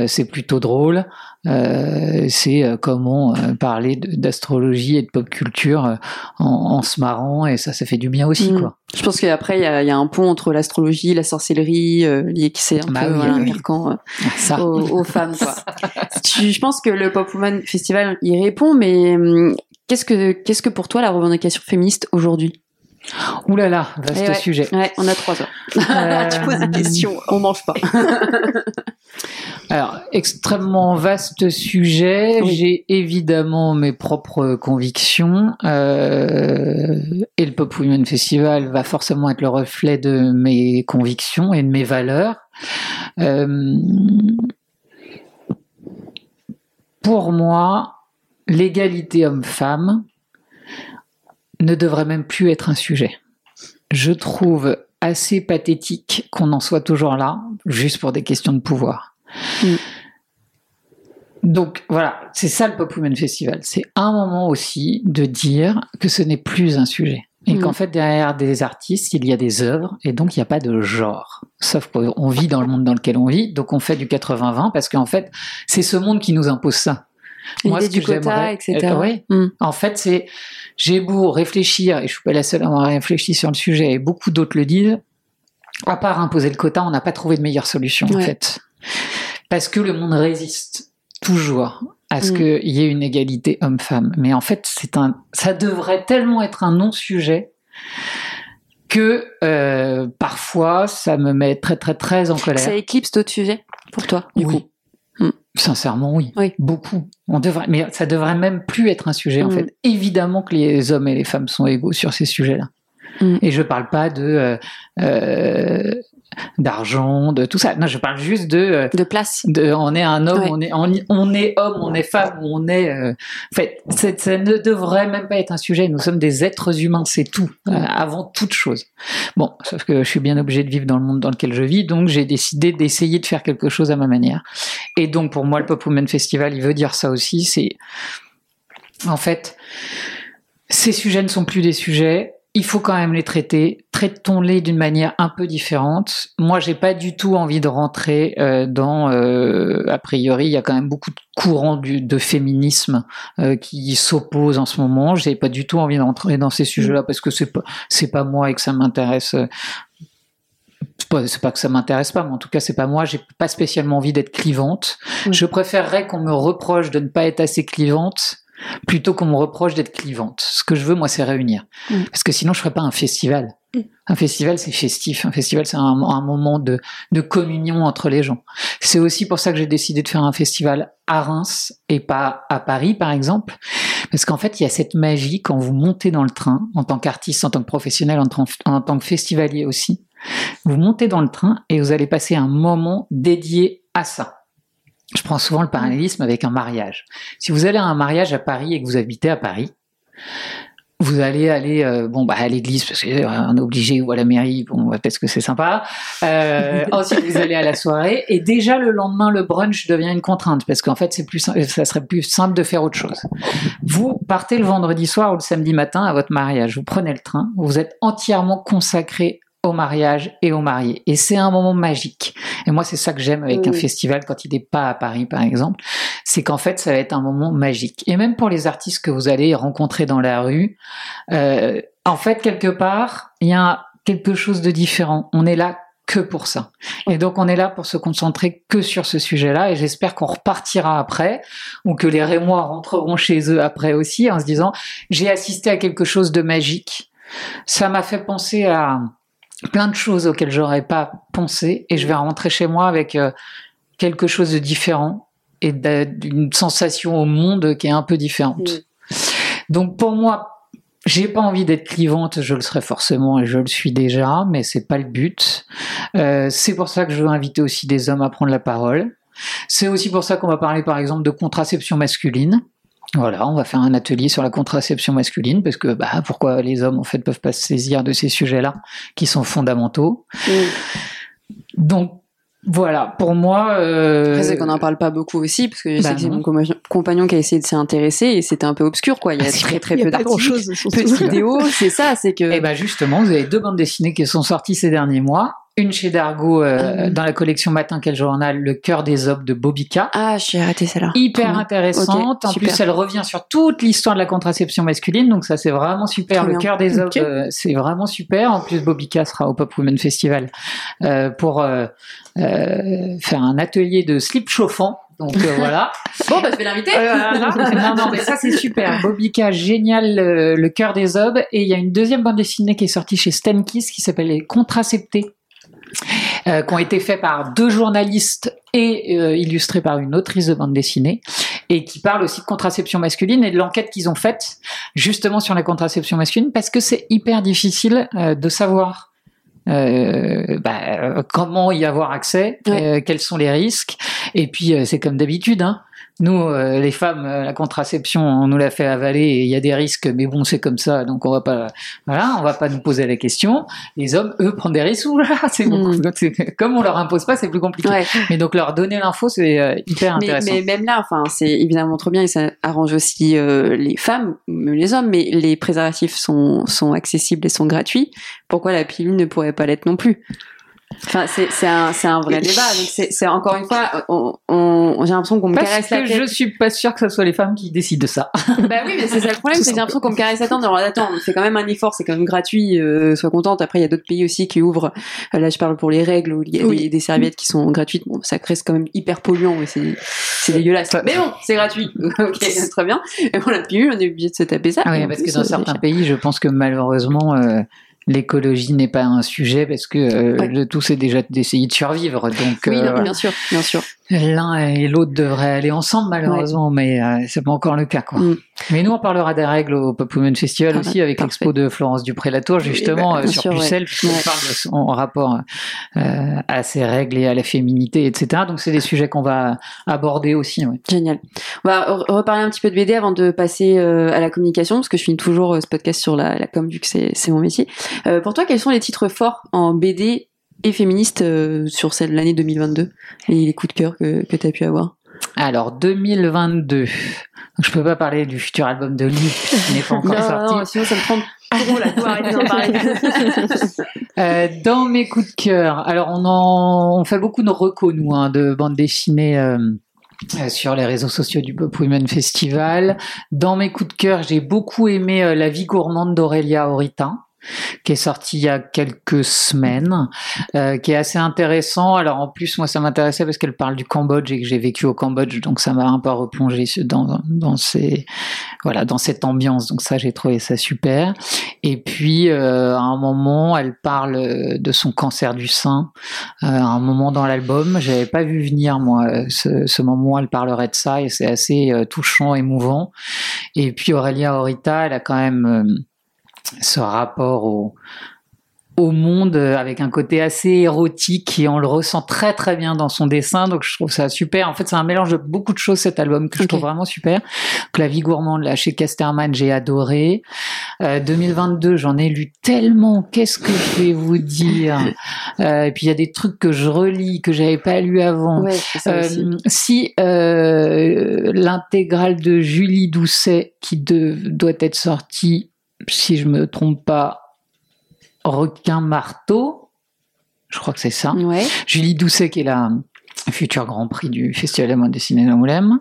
c'est plutôt drôle. C'est comment parler d'astrologie et de pop culture en, en se marrant et ça, ça fait du bien aussi, Mm. quoi. Je pense qu'après, il y a, il y a un pont entre l'astrologie, la sorcellerie, lié qui c'est un Bah peu oui, voilà, oui, Ça. aux, aux femmes. Quoi. Je pense que le Pop Woman Festival y répond, mais hum, qu'est-ce que qu'est-ce que pour toi la revendication féministe aujourd'hui? Ouh là là, vaste Eh ouais. sujet. Ouais, on a trois heures. Euh, tu poses des questions, on mange pas. Alors, extrêmement vaste sujet. Oui. J'ai évidemment mes propres convictions. euh, et le Pop Women Festival va forcément être le reflet de mes convictions et de mes valeurs. Euh, pour moi, l'égalité homme-femme ne devrait même plus être un sujet. Je trouve assez pathétique qu'on en soit toujours là, juste pour des questions de pouvoir. Mm. Donc voilà, c'est ça le Pop Women Festival. C'est un moment aussi de dire que ce n'est plus un sujet. Et Mm. qu'en fait, derrière des artistes, il y a des œuvres, et donc il n'y a pas de genre. Sauf qu'on vit dans le monde dans lequel on vit, donc on fait du 80-20, parce qu'en fait, c'est ce monde qui nous impose ça. Moi, ce du que j'aimerais- etc. Euh, oui. Hum. En fait, c'est j'ai beau réfléchir, et je suis pas la seule à avoir réfléchi sur le sujet, et beaucoup d'autres le disent. À part imposer le quota, on n'a pas trouvé de meilleure solution en fait, parce que le monde résiste toujours à ce Mm. qu'il y ait une égalité homme-femme. Mais en fait, c'est un, ça devrait tellement être un non-sujet que euh, parfois ça me met très très très en colère. Ça éclipse d'autres sujets pour toi, du Oui. coup. Sincèrement, oui. Oui. Beaucoup. On devrait, mais ça devrait même plus être un sujet, en Mm. fait. Évidemment que les hommes et les femmes sont égaux sur ces sujets-là. Mm. Et je parle pas de, euh, euh, d'argent, de tout ça. Non, je parle juste de, euh, De place. de on est un homme, Ouais. on, est, on, on est homme, on est femme, on est. euh, en fait, ça ne devrait même pas être un sujet. Nous sommes des êtres humains, c'est tout, euh, avant toute chose. Bon, sauf que je suis bien obligé de vivre dans le monde dans lequel je vis, donc j'ai décidé d'essayer de faire quelque chose à ma manière. Et donc pour moi, le Pop Women Festival, il veut dire ça aussi. C'est en fait, ces sujets ne sont plus des sujets. Il faut quand même les traiter. Traitons-les d'une manière un peu différente. Moi, j'ai pas du tout envie de rentrer euh, dans. Euh, a priori, il y a quand même beaucoup de courants du, de féminisme euh, qui s'opposent en ce moment. J'ai pas du tout envie d'entrer dans ces sujets-là parce que c'est pas c'est pas moi et que ça m'intéresse. c'est pas, que ça m'intéresse pas, mais en tout cas c'est pas moi. J'ai pas spécialement envie d'être clivante. Je préférerais qu'on me reproche de ne pas être assez clivante plutôt qu'on me reproche d'être clivante. Ce que je veux, moi, c'est réunir. Mm. Parce que sinon, je ferais pas un festival. Mm. Un festival, c'est festif. Un festival, c'est un, un moment de, de communion entre les gens. C'est aussi pour ça que j'ai décidé de faire un festival à Reims et pas à Paris, par exemple. Parce qu'en fait, il y a cette magie quand vous montez dans le train, en tant qu'artiste, en tant que professionnel, en tant que festivalier aussi. Vous montez dans le train et vous allez passer un moment dédié à ça. Je prends souvent le parallélisme avec un mariage. Si vous allez à un mariage à Paris et que vous habitez à Paris, vous allez aller euh, bon bah à l'église parce qu'on est obligé ou à la mairie bon parce que c'est sympa. Euh, ensuite vous allez à la soirée et déjà le lendemain le brunch devient une contrainte parce qu'en fait c'est plus ça serait plus simple de faire autre chose. Vous partez le vendredi soir ou le samedi matin à votre mariage, vous prenez le train, vous êtes entièrement consacré au mariage et aux mariés et c'est un moment magique. Et moi c'est ça que j'aime avec un festival quand il n'est pas à Paris par exemple, c'est qu'en fait ça va être un moment magique. Et même pour les artistes que vous allez rencontrer dans la rue, euh, en fait, quelque part, il y a quelque chose de différent. On est là que pour ça. Et donc, on est là pour se concentrer que sur ce sujet-là. Et j'espère qu'on repartira après, ou que les Rémois rentreront chez eux après aussi, en se disant, j'ai assisté à quelque chose de magique. Ça m'a fait penser à plein de choses auxquelles j'aurais pas pensé, et je vais rentrer chez moi avec euh, quelque chose de différent et d'une sensation au monde qui est un peu différente. Mm. Donc pour moi, j'ai pas envie d'être clivante, je le serai forcément et je le suis déjà, mais c'est pas le but. Euh, c'est pour ça que je veux inviter aussi des hommes à prendre la parole. C'est aussi pour ça qu'on va parler par exemple de contraception masculine. Voilà, on va faire un atelier sur la contraception masculine parce que bah pourquoi les hommes en fait peuvent pas se saisir de ces sujets-là qui sont fondamentaux. Mm. Donc voilà, pour moi. euh, Après, c'est qu'on n'en parle pas beaucoup aussi, parce que je bah sais que c'est mon compagnon- qui a essayé de s'y intéresser et c'était un peu obscur, quoi. Il y a Ah, très très y peu a grand d'articles, peu de vidéos, c'est ça, c'est que. Et ben justement, vous avez deux bandes dessinées qui sont sorties ces derniers mois. Une chez Dargo euh, Mhm. dans la collection Matin Quel Journal, Le cœur des hommes de Bobika. Ah, j'ai raté celle-là. Hyper intéressante. En super. plus, elle revient sur toute l'histoire de la contraception masculine. Donc ça, c'est vraiment super. Le cœur des hommes, euh, c'est vraiment super. En plus, Bobika sera au Pop Women Festival euh, pour faire un atelier de slip chauffant. Donc euh, voilà. Bon, bah, je vais l'inviter. non, non, mais ça c'est super. Bobika, génial, le, le cœur des obes. Et il y a une deuxième bande dessinée qui est sortie chez Stenkiss qui s'appelle Les Contraceptés, euh, qui ont été faits par deux journalistes et euh, illustrés par une autrice de bande dessinée, et qui parlent aussi de contraception masculine et de l'enquête qu'ils ont faite justement sur la contraception masculine, parce que c'est hyper difficile euh, de savoir. euh, bah, comment y avoir accès, euh, quels sont les risques, et puis euh, c'est comme d'habitude, hein, nous, euh, les femmes, euh, la contraception, on nous l'a fait avaler et il y a des risques, mais bon, c'est comme ça, donc on va pas, voilà, on va pas nous poser la question. Les hommes, eux, prennent des risques. C'est. Mm. c'est- Comme on leur impose pas, c'est plus compliqué. Ouais. Mais donc leur donner l'info, c'est euh, hyper Mais, intéressant. mais même là, enfin, c'est évidemment trop bien et ça arrange aussi euh, les femmes, même les hommes, mais les préservatifs sont, sont accessibles et sont gratuits. Pourquoi la pilule ne pourrait pas l'être non plus? Enfin, c'est c'est un, c'est un vrai débat. C'est c'est encore une fois, on, on- j'ai l'impression qu'on me caresse la que tête. je suis pas sûre que ce soit les femmes qui décident de ça. Bah oui, mais c'est ça le problème, c'est que j'ai l'impression qu'on me caresse la tête. Alors attends, on fait quand même un effort, c'est quand même gratuit, euh, sois contente. Après, il y a d'autres pays aussi qui ouvrent. euh, là, je parle pour les règles où il y a Oui. des, des serviettes qui sont gratuites. Bon, ça reste quand même hyper polluant, et c'est c'est dégueulasse. Mais bon, c'est gratuit. ok, très bien. Et bon, la pilule, on est obligé de se taper ça. Ah oui, parce plus, que dans certains pays, je pense que malheureusement, euh, l'écologie n'est pas un sujet parce que euh, Ouais. le tout c'est déjà d'essayer de survivre. Donc Oui, euh, non, bien sûr, bien sûr. L'un et l'autre devraient aller ensemble malheureusement, mais euh, c'est pas encore le cas quoi. Mm. Mais nous on parlera des règles au Pop Women Festival Ah, aussi avec parfait. l'expo de Florence Dupré-Latour justement bah, euh, sur sûr. Pucelle puisqu'on Ouais. parle de son rapport euh, à ces règles et à la féminité etc. Donc c'est des sujets qu'on va aborder aussi. Ouais. Génial. On va re- reparler un petit peu de BD avant de passer euh, à la communication, parce que je finis toujours euh, ce podcast sur la, la com, vu que c'est c'est mon métier. Euh, pour toi, quels sont les titres forts en BD et féministe euh, sur celle de l'année 2022 et les coups de cœur que, que tu as pu avoir Alors 2022. Donc, je peux pas parler du futur album de Lee qui n'est pas encore non, sorti. non, sinon ça me prend trop la parler. Euh, dans mes coups de cœur, alors on en on fait beaucoup de recos nous hein, de bandes dessinées. euh, euh, sur les réseaux sociaux du Pop Women Festival. Dans mes coups de cœur, j'ai beaucoup aimé euh, La vie gourmande d'Aurélia Auritin qui est sorti il y a quelques semaines, euh, qui est assez intéressant. Alors en plus, moi, ça m'intéressait parce qu'elle parle du Cambodge et que j'ai vécu au Cambodge, donc ça m'a un peu replongé dans, dans ces, voilà, dans cette ambiance. Donc ça, j'ai trouvé ça super. Et puis, euh, à un moment, elle parle euh, de son cancer du sein. Euh, à un moment dans l'album, j'avais pas vu venir moi euh, ce, ce moment où elle parlerait de ça et c'est assez euh, touchant, émouvant. Et puis Aurélia Horita, elle a quand même ce rapport au, au monde euh, avec un côté assez érotique et on le ressent très très bien dans son dessin. Donc je trouve ça super. En fait c'est un mélange de beaucoup de choses cet album que je trouve vraiment super. Donc la vie gourmande là chez Casterman j'ai adoré. Euh, 2022 j'en ai lu tellement. Qu'est-ce que je vais vous dire? Euh, et puis il y a des trucs que je relis que j'avais pas lu avant. Ouais, euh, si euh, l'intégrale de Julie Doucet qui de- doit être sortie, si je me trompe pas, Requin Marteau, je crois que c'est ça. Ouais. Julie Doucet qui est la future Grand Prix du Festival de la mode dessinée d'Angoulême,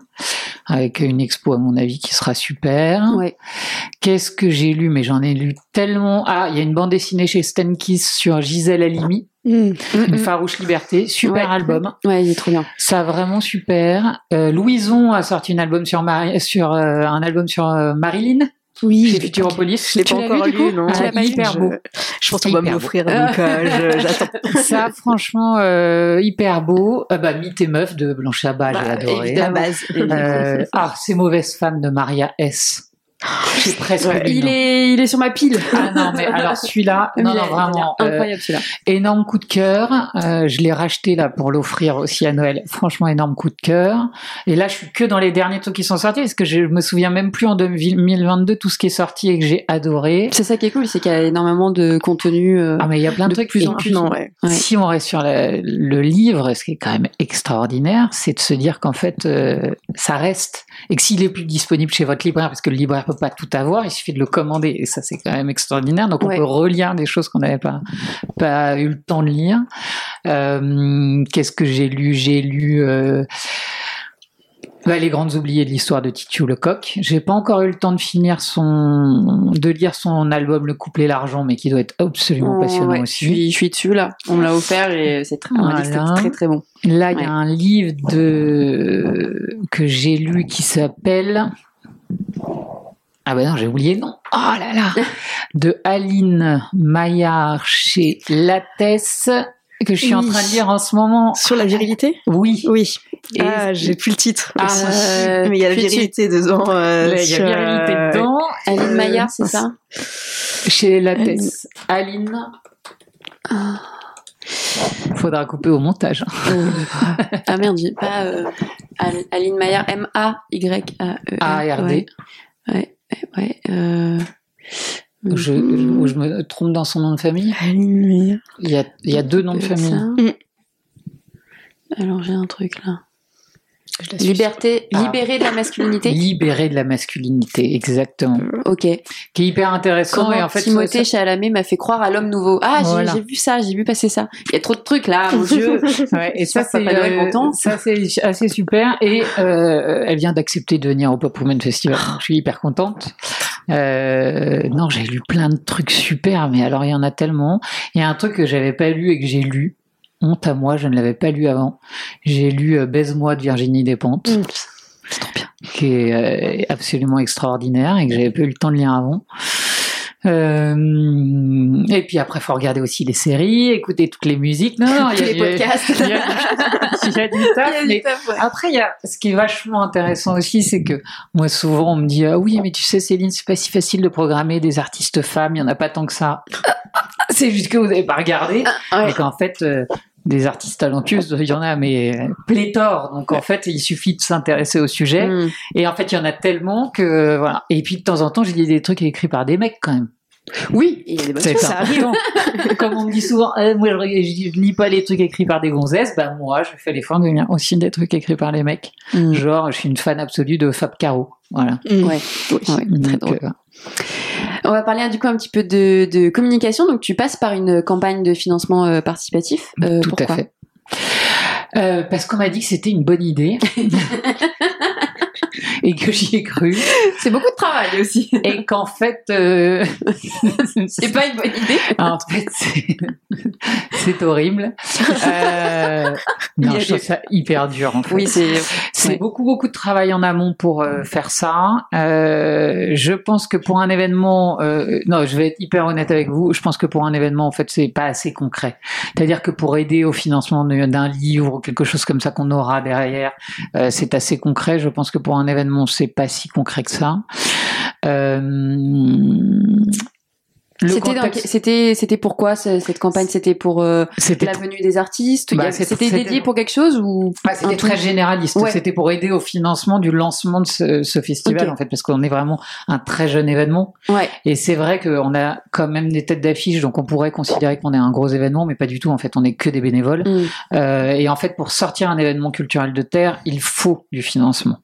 avec une expo à mon avis qui sera super. Ouais. Qu'est-ce que j'ai lu? Mais j'en ai lu tellement. Ah, il y a une bande dessinée chez Stenkiss sur Gisèle Halimi, Mm. Une farouche liberté, super Ouais. album. Ouais, il est trop bien. Ça vraiment super. Euh, Louison a sorti une album sur Mari- sur euh, un album sur euh, Marilyn Oui, chez Futuropolis. Je l'ai Tu pas encore vu, lu, du coup non. Ah, l'as pas lu hyper beau. je pense qu'on va me donc euh, je- j'attends. Ça, franchement, euh, hyper beau. Euh, bah, Mythe et Meuf de Blanche Abba, j'ai Bah, adoré. évidemment. La base. Euh, ah, Ces mauvaises femmes de Maria S. J'ai presque Ouais. Il non. est, il est sur ma pile. Ah non, mais alors celui-là, non, non, vraiment, euh, incroyable celui-là. énorme coup de cœur. Euh, je l'ai racheté là pour l'offrir aussi à Noël. Franchement, énorme coup de cœur. Et là, je suis que dans les derniers trucs qui sont sortis parce que je me souviens même plus en 2022 tout ce qui est sorti et que j'ai adoré. C'est ça qui est cool, c'est qu'il y a énormément de contenu. euh, Ah, mais il y a plein de, De trucs. plus en plus, Non, ouais. Ouais. Si on reste sur le, le livre, ce qui est quand même extraordinaire, c'est de se dire qu'en fait, euh, ça reste. Et que s'il est plus disponible chez votre libraire, parce que le libraire peut pas tout avoir, il suffit de le commander. Et ça, c'est quand même extraordinaire. Donc, on Ouais. peut relire des choses qu'on n'avait pas, pas eu le temps de lire. Euh, Qu'est-ce que j'ai lu? J'ai lu... euh, bah, les grandes oubliées de l'histoire de Titiou Lecoq. J'ai pas encore eu le temps de finir son, de lire son album Le couple et l'argent, mais qui doit être absolument oh, passionnant ouais, Je aussi. suis, je suis dessus là. On me l'a offert et c'est très, Voilà. très très bon. Là, il y a un livre de que j'ai lu qui s'appelle ah ben non, j'ai oublié le nom. Oh là là De Aline Maillard chez Lattès que je suis en train de lire en ce moment. Sur la virilité Oui. Oui. Et- ah, j'ai plus le titre. Ah, aussi. euh, mais il y a la tu- virilité dedans. euh, Il y a sur, virilité euh, dedans. Aline Euh, Maillard, c'est ça Chez Lattès. Aline. Faudra couper au montage. Euh, Ah merde, j'ai pas Al- Aline Maillard, M-A-Y-A-E. A-R-D. Ouais, ouais, ouais. euh, Je, je, mhm. je me trompe dans son nom de famille. Aline Meyer. Il y a, il y a deux noms de famille. ça. Mm. Alors j'ai un truc là. Je la suis. Liberté, Ah. libérée de la masculinité. Libéré de la masculinité, exactement. Ok. Qui est hyper intéressant Comment et en fait Timothée ça- Chalamet m'a fait croire à l'homme nouveau. Ah, j'ai Voilà. j'ai vu ça, j'ai vu passer ça. Il y a trop de trucs là, mon dieu. Ouais, et ça que c'est euh, ça c'est assez super et euh, elle vient d'accepter de venir au Pop Women Festival. Je suis hyper contente. Euh, non, j'ai lu plein de trucs super, mais alors il y en a tellement. Il y a un truc que j'avais pas lu et que j'ai lu. Honte à moi, je ne l'avais pas lu avant. J'ai lu euh, Baise-moi de Virginie Despentes. Mm. C'est trop bien. qui est euh, absolument extraordinaire et que j'avais pas eu le temps de lire avant. Euh, et puis après, faut regarder aussi les séries, écouter toutes les musiques. Non, non, il y a les podcasts. Il y a, il du taf, après, il y a, ce qui est vachement intéressant aussi, c'est que moi, souvent, on me dit, ah oui, mais tu sais, Céline, c'est pas si facile de programmer des artistes femmes, il y en a pas tant que ça. C'est juste que vous n'avez pas regardé, Ouais. et qu'en fait, euh, des artistes talentueuses, il y en a, mais pléthore. Donc, en fait, il suffit de s'intéresser au sujet. Mm. Et en fait, il y en a tellement que, voilà. Et puis, de temps en temps, j'ai des trucs écrits par des mecs, quand même. Oui, il y a des bonnes C'est choses. ça arrive. Comme on me dit souvent, euh, moi je, je- je lis pas les trucs écrits par des gonzesses, bah moi je fais l'effort de lire aussi des trucs écrits par les mecs. Mm. Genre, je suis une fan absolue de Fab Caro. Voilà. Mm. Ouais, ouais, très Donc, drôle. euh, On va parler du coup un petit peu de, de communication. Donc tu passes par une campagne de financement euh, participatif. Euh, Tout pourquoi? à fait. Euh, parce qu'on m'a dit que c'était une bonne idée. et que j'y ai cru. C'est beaucoup de travail aussi. Et qu'en fait, euh, C'est pas une bonne idée. en fait, c'est, horrible. Euh, non, je trouve des- ça hyper dur, en fait. Oui, c'est. Ouais. beaucoup, beaucoup de travail en amont pour euh, faire ça. Euh, je pense que pour un événement, euh, non, je vais être hyper honnête avec vous. Je pense que pour un événement, en fait, c'est pas assez concret. C'est-à-dire que pour aider au financement d'un livre ou quelque chose comme ça qu'on aura derrière, c'est assez concret. Je pense que pour un événement, c'est pas si concret que ça. Euh, C'était c'était c'était pourquoi ce- cette campagne? C'était pour euh, la venue des artistes. Bah, C'était dédié pour quelque chose ou Ah, c'était très généraliste. Ouais. C'était pour aider au financement du lancement de ce, ce festival, en fait, parce qu'on est vraiment un très jeune événement. Ouais. Et c'est vrai qu'on a quand même des têtes d'affiche, donc on pourrait considérer qu'on est un gros événement, mais pas du tout. En fait, on est que des bénévoles. Mm. Euh, et en fait, pour sortir un événement culturel de terre, il faut du financement.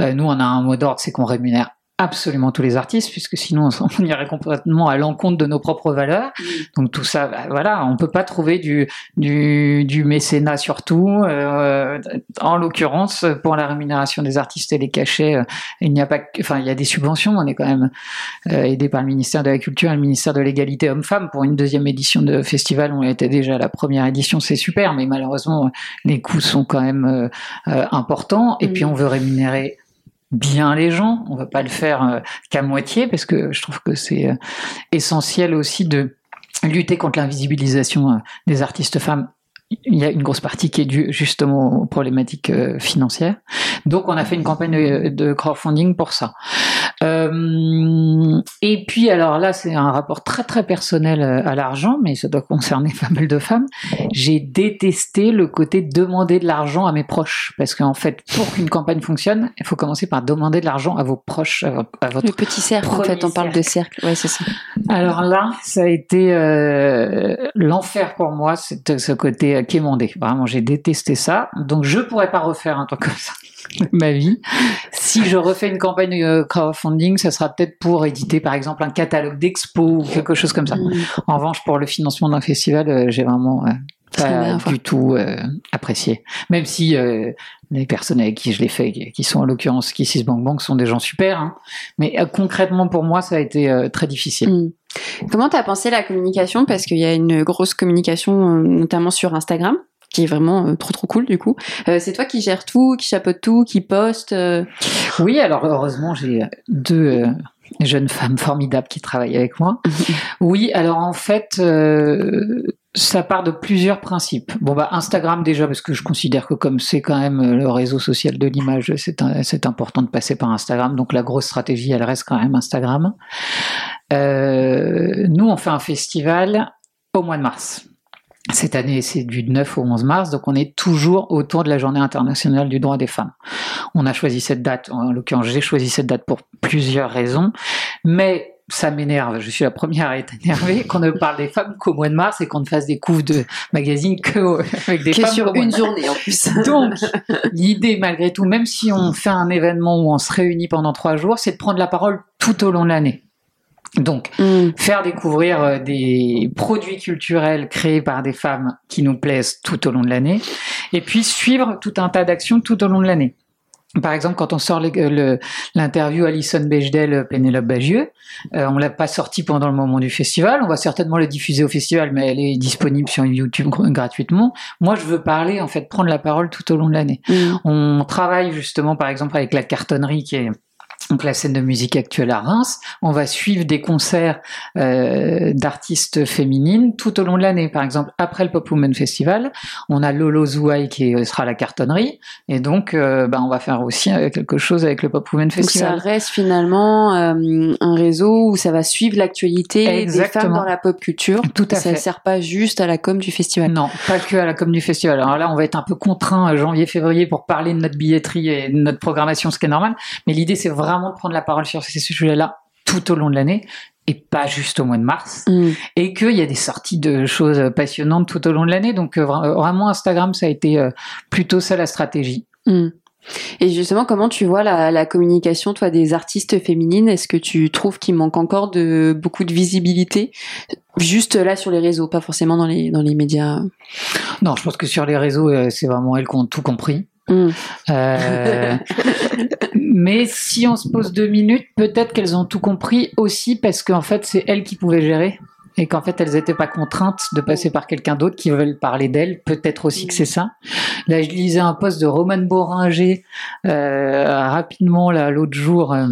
Euh, nous, on a un mot d'ordre, c'est qu'on rémunère absolument tous les artistes, puisque sinon on irait complètement à l'encontre de nos propres valeurs. Donc tout ça, bah, voilà, on peut pas trouver du du, du mécénat surtout. Euh, en l'occurrence, pour la rémunération des artistes et les cachets, euh, il n'y a pas, enfin il y a des subventions. On est quand même euh, aidé par le ministère de la Culture et le ministère de l'égalité homme-femme pour une deuxième édition de festival. On était déjà à la première édition, c'est super, mais malheureusement les coûts sont quand même euh, euh, importants. Et puis on veut rémunérer bien les gens. On va pas le faire euh, qu'à moitié parce que je trouve que c'est euh, essentiel aussi de lutter contre l'invisibilisation euh, des artistes femmes. Il y a une grosse partie qui est due justement aux problématiques euh, financières. Donc, on a fait une campagne de, crowdfunding pour ça. Euh, et puis, alors là, c'est un rapport très très personnel euh, à l'argent, mais ça doit concerner pas mal de femmes. J'ai détesté le côté demander de l'argent à mes proches, parce qu'en fait, pour qu'une campagne fonctionne, il faut commencer par demander de l'argent à vos proches, à, vo- à votre Le petit cercle, en fait, on parle de cercle. Ouais, c'est ça. alors là, ça a été euh, l'enfer pour moi, ce côté euh, quémandé. Vraiment, j'ai détesté ça. Donc, je pourrais pas refaire un truc comme ça de ma vie. Si je refais une campagne de crowdfunding, ça sera peut-être pour éditer, par exemple, un catalogue d'expo ou quelque chose comme ça. Mm. En revanche, pour le financement d'un festival, euh, j'ai vraiment euh, pas du tout euh, apprécié. Même si euh, les personnes avec qui je l'ai fait, qui qui sont en l'occurrence Kissis Bank Bank, sont des gens super. hein. Mais euh, concrètement, pour moi, ça a été euh, très difficile. Mm. Comment t'as pensé la communication? Parce qu'il y a une grosse communication, euh, notamment sur Instagram, qui est vraiment euh, trop trop cool du coup. Euh, c'est toi qui gères tout, qui chapeaute tout, qui poste. euh, Oui, alors heureusement, j'ai deux euh, jeunes femmes formidables qui travaillent avec moi. Oui, alors en fait, euh, ça part de plusieurs principes. Bon, bah Instagram déjà, parce que je considère que comme c'est quand même euh, le réseau social de l'image, c'est important de passer par Instagram. Donc la grosse stratégie, elle reste quand même Instagram. Euh, nous, on fait un festival au mois de mars. Cette année, c'est du 9 au 11 mars, donc on est toujours autour de la Journée internationale du droit des femmes. On a choisi cette date, en l'occurrence, j'ai choisi cette date pour plusieurs raisons, mais ça m'énerve, je suis la première à être énervée qu'on ne parle des femmes qu'au mois de mars et qu'on ne fasse des couves de magazines que avec des femmes sur une journée en plus. donc, l'idée, malgré tout, même si on fait un événement où on se réunit pendant trois jours, c'est de prendre la parole tout au long de l'année. Donc, Mm. faire découvrir euh, des produits culturels créés par des femmes qui nous plaisent tout au long de l'année, et puis suivre tout un tas d'actions tout au long de l'année. Par exemple, quand on sort euh, le- l'interview Alison Bechdel, Pénélope Bagieux, euh, on l'a pas sorti pendant le moment du festival. On va certainement le diffuser au festival, mais elle est disponible sur YouTube gr- gratuitement. Moi, je veux parler, en fait, prendre la parole tout au long de l'année. Mm. On travaille justement, par exemple, avec la cartonnerie qui est donc la scène de musique actuelle à Reims. On va suivre des concerts euh, d'artistes féminines tout au long de l'année. Par exemple, après le Pop Women Festival, on a Lolo Zouaï qui sera à la cartonnerie. Et donc, euh, bah, on va faire aussi euh, quelque chose avec le Pop Women Donc ça Festival. reste finalement euh, un réseau où ça va suivre l'actualité des femmes dans la pop culture. Tout à ça fait. sert pas juste à la com du festival. Non, pas que à la com du festival. Alors là, on va être un peu contraint janvier-février pour parler de notre billetterie et de notre programmation, ce qui est normal. Mais l'idée, c'est vraiment de prendre la parole sur ces sujets-là tout au long de l'année et pas juste au mois de mars, Mm. et qu'il y a des sorties de choses passionnantes tout au long de l'année. Donc euh, vra- vraiment, Instagram, ça a été euh, plutôt ça la stratégie. Mm. Et justement, comment tu vois la, la communication, toi, des artistes féminines? Est-ce que tu trouves qu'il manque encore de beaucoup de visibilité, juste là sur les réseaux, pas forcément dans les dans les médias? Non, je pense que sur les réseaux, euh, c'est vraiment elles qui ont tout compris. Mm. Euh, mais si on se pose deux minutes, peut-être qu'elles ont tout compris aussi parce qu'en fait, c'est elles qui pouvaient gérer et qu'en fait, elles n'étaient pas contraintes de passer par quelqu'un d'autre qui veulent parler d'elles. Peut-être aussi que c'est ça. Là, je lisais un post de Roman Boringer euh, rapidement là l'autre jour. euh,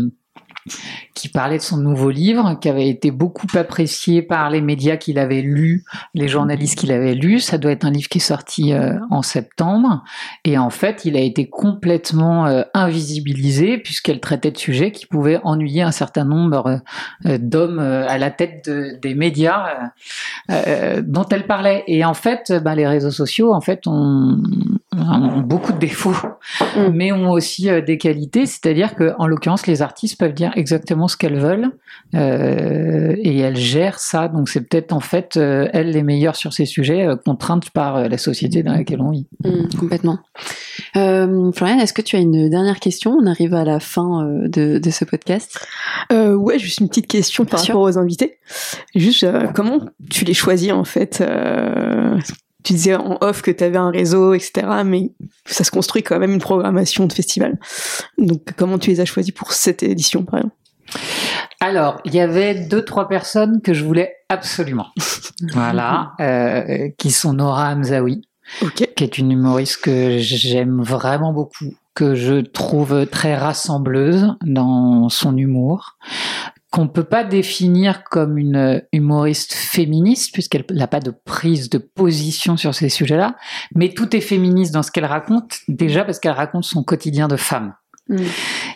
qui parlait de son nouveau livre, qui avait été beaucoup apprécié par les médias qu'il avait lus, les journalistes qu'il avait lus. Ça doit être un livre qui est sorti euh, en septembre. Et en fait, il a été complètement euh, invisibilisé puisqu'elle traitait de sujets qui pouvaient ennuyer un certain nombre euh, d'hommes à la tête de- des médias dont elle parlait. Et en fait, ben, les réseaux sociaux, en fait, ont, ont beaucoup de défauts, Mm. mais ont aussi euh, des qualités. C'est-à-dire que, en l'occurrence, les artistes peuvent dire exactement ce qu'elles veulent euh, et elles gèrent ça. Donc, c'est peut-être en fait euh, elles les meilleures sur ces sujets, euh, contraintes par euh, la société dans laquelle on vit. Mm, complètement. Euh, Floriane, est-ce que tu as une dernière question? On arrive à la fin euh, de, de ce podcast. Euh, ouais, juste une petite question par Bien sûr. rapport aux invités. Juste, euh, comment tu les choisis en fait euh, Tu disais en off que tu avais un réseau, etc. Mais ça se construit quand même une programmation de festival. Donc, comment tu les as choisis pour cette édition, par exemple? Alors, il y avait deux, trois personnes que je voulais absolument. voilà, euh, qui sont Nora Hamzaoui, qui est une humoriste que j'aime vraiment beaucoup, que je trouve très rassembleuse dans son humour, qu'on peut pas définir comme une humoriste féministe, puisqu'elle n'a pas de prise de position sur ces sujets-là, mais tout est féministe dans ce qu'elle raconte, déjà parce qu'elle raconte son quotidien de femme. Mm.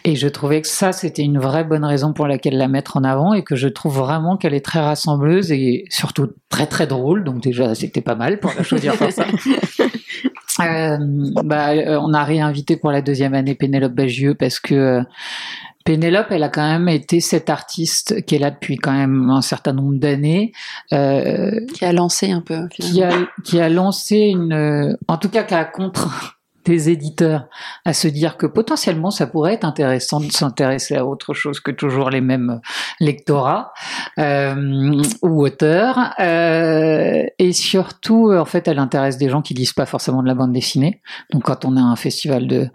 Et je trouvais que ça, c'était une vraie bonne raison pour laquelle la mettre en avant et que je trouve vraiment qu'elle est très rassembleuse et surtout très très drôle. Donc déjà, c'était pas mal pour la choisir pour ça. Euh, bah, euh, on a réinvité pour la deuxième année Pénélope Bagieux parce que euh, Pénélope, elle a quand même été cette artiste qui est là depuis quand même un certain nombre d'années, euh, Qui a lancé un peu, qui a, qui a lancé une, euh, en tout cas qui a contraint des éditeurs à se dire que potentiellement ça pourrait être intéressant de s'intéresser à autre chose que toujours les mêmes lectorats euh, ou auteurs. Euh, et surtout, en fait, elle intéresse des gens qui lisent pas forcément de la bande dessinée. Donc quand on a un festival de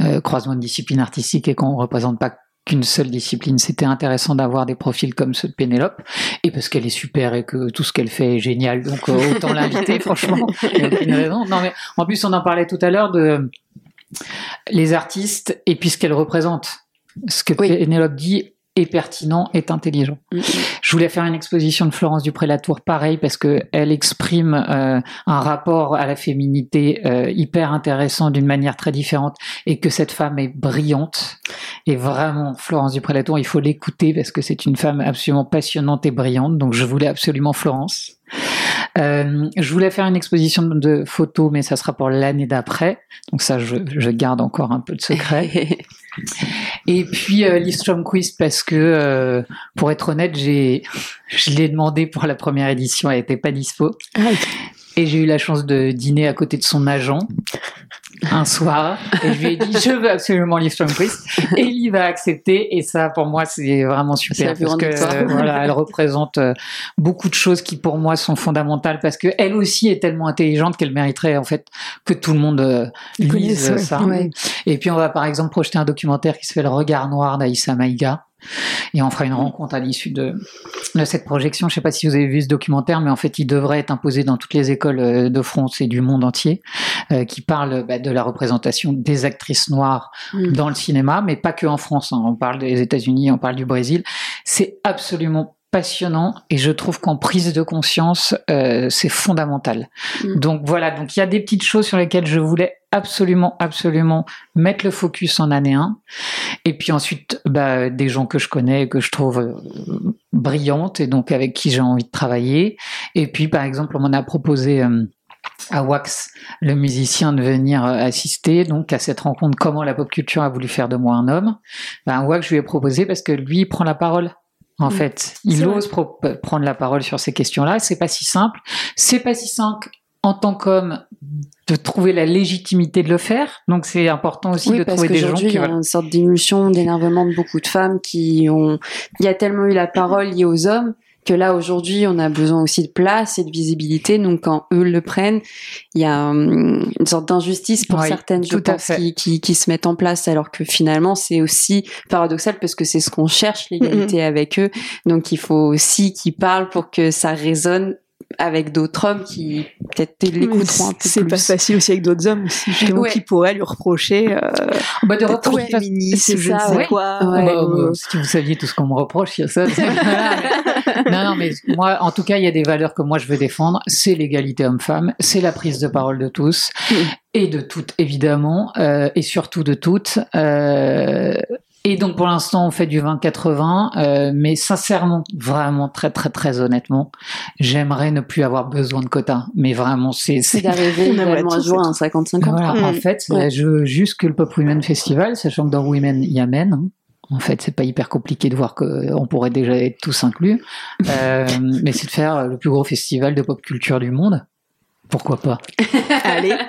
euh, croisement de disciplines artistiques et qu'on représente pas qu'une seule discipline, c'était intéressant d'avoir des profils comme ceux de Pénélope, et parce qu'elle est super et que tout ce qu'elle fait est génial, donc euh, autant l'inviter, franchement, il y a aucune raison. Non mais en plus on en parlait tout à l'heure de les artistes et puis ce qu'elles représentent. Ce que Oui. Pénélope dit est pertinent, est intelligent. Je voulais faire une exposition de Florence Dupré-Latour, pareil, parce que elle exprime euh, un rapport à la féminité euh, hyper intéressant d'une manière très différente, et que cette femme est brillante. Et vraiment, Florence Dupré-Latour, il faut l'écouter parce que c'est une femme absolument passionnante et brillante. Donc, je voulais absolument Florence. Euh, je voulais faire une exposition de photos, mais ça sera pour l'année d'après. Donc ça, je, je garde encore un peu de secret. Et puis euh, l'Istrom Quiz parce que, euh, pour être honnête, j'ai, je l'ai demandé pour la première édition, elle était pas dispo. Ah. Et j'ai eu la chance de dîner à côté de son agent un soir. Et je lui ai dit, je veux absolument l'Istrom Quiz. Et il va accepter. Et ça, pour moi, c'est vraiment super parce que euh, voilà, elle représente euh, beaucoup de choses qui, pour moi, sont fondamentales parce que elle aussi est tellement intelligente qu'elle mériterait en fait que tout le monde euh, lise ça. Ouais. Et puis on va par exemple projeter un documentaire qui s'appelle Regard noir d'Aïssa Maïga. Et on fera une rencontre à l'issue de, de cette projection. Je ne sais pas si vous avez vu ce documentaire, mais en fait, il devrait être imposé dans toutes les écoles euh, de France et du monde entier, euh, qui parle bah, de la représentation des actrices noires Mm. dans le cinéma, mais pas que en France. hein. On parle des États-Unis, on parle du Brésil. C'est absolument passionnant et je trouve qu'en prise de conscience, euh, c'est fondamental. Mm. Donc voilà, donc il y a des petites choses sur lesquelles je voulais absolument, absolument mettre le focus en année 1. Et puis ensuite, bah, des gens que je connais, que je trouve euh, brillantes et donc avec qui j'ai envie de travailler. Et puis par exemple, on m'en a proposé... euh, à Wax, le musicien, de venir assister donc à cette rencontre Comment la pop culture a voulu faire de moi un homme. Ben, Wax, je lui ai proposé parce que lui, il prend la parole En Mm. fait, il ose pro- prendre la parole sur ces questions-là. C'est pas si simple. C'est pas si simple en tant qu'homme de trouver la légitimité de le faire. Donc c'est important aussi Oui, de trouver des gens qu'aujourd'hui, il qui y a une sorte d'émulsion, d'énervement de beaucoup de femmes qui ont. Il y a tellement eu la parole liée aux hommes que là, aujourd'hui, on a besoin aussi de place et de visibilité. Donc, quand eux le prennent, il y a hum, une sorte d'injustice pour Oui, certaines, je pense, qui, qui se mettent en place, alors que finalement, c'est aussi paradoxal parce que c'est ce qu'on cherche, l'égalité avec eux. Donc, il faut aussi qu'ils parlent pour que ça résonne avec d'autres hommes qui peut-être l'écouteront un peu C'est plus. pas facile aussi avec d'autres hommes aussi, justement, Ouais. qui pourraient lui reprocher euh, Bah, de reprocher trop féministe, c'est je ne ça, sais ouais. quoi. Ouais. Bah, euh, bah, si vous saviez tout ce qu'on me reproche, il y a ça. Non, non, mais moi, en tout cas, il y a des valeurs que moi je veux défendre. C'est l'égalité homme-femme, c'est la prise de parole de tous et de toutes, évidemment, euh, et surtout de toutes. Euh, et donc, pour l'instant, on fait du 20-80, euh, mais sincèrement, vraiment, très, très, très honnêtement, j'aimerais ne plus avoir besoin de quotas. Mais vraiment, c'est, C'est c'est, d'arriver vraiment à jouer un 50-50. voilà, Mm. en fait, Ouais. je veux juste que le Pop Women Festival, sachant que dans Women, il y a Men. hein. En fait, c'est pas hyper compliqué de voir qu'on pourrait déjà être tous inclus. Euh, mais c'est de faire le plus gros festival de pop culture du monde. Pourquoi pas Allez.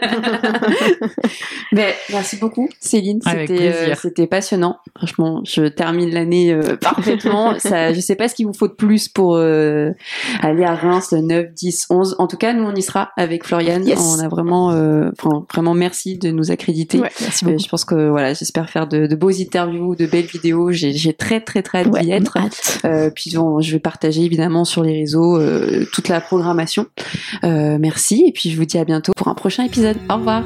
Ben, merci beaucoup, Céline. Avec C'était, euh, plaisir. c'était passionnant. Franchement, je termine l'année euh, parfaitement. Ça, je sais pas ce qu'il vous faut de plus pour euh, aller à Reims le 9, 10, 11. En tout cas, nous, on y sera avec Floriane. Yes. On a vraiment, euh, vraiment merci de nous accréditer. Ouais, merci Euh, beaucoup. je pense que voilà, j'espère faire de, de beaux interviews, de belles vidéos. J'ai, j'ai très très très hâte d'y être. hâte. Euh, puis bon, je vais partager évidemment sur les réseaux euh, toute la programmation. Euh, merci et puis je vous dis à bientôt pour un prochain épisode. Au revoir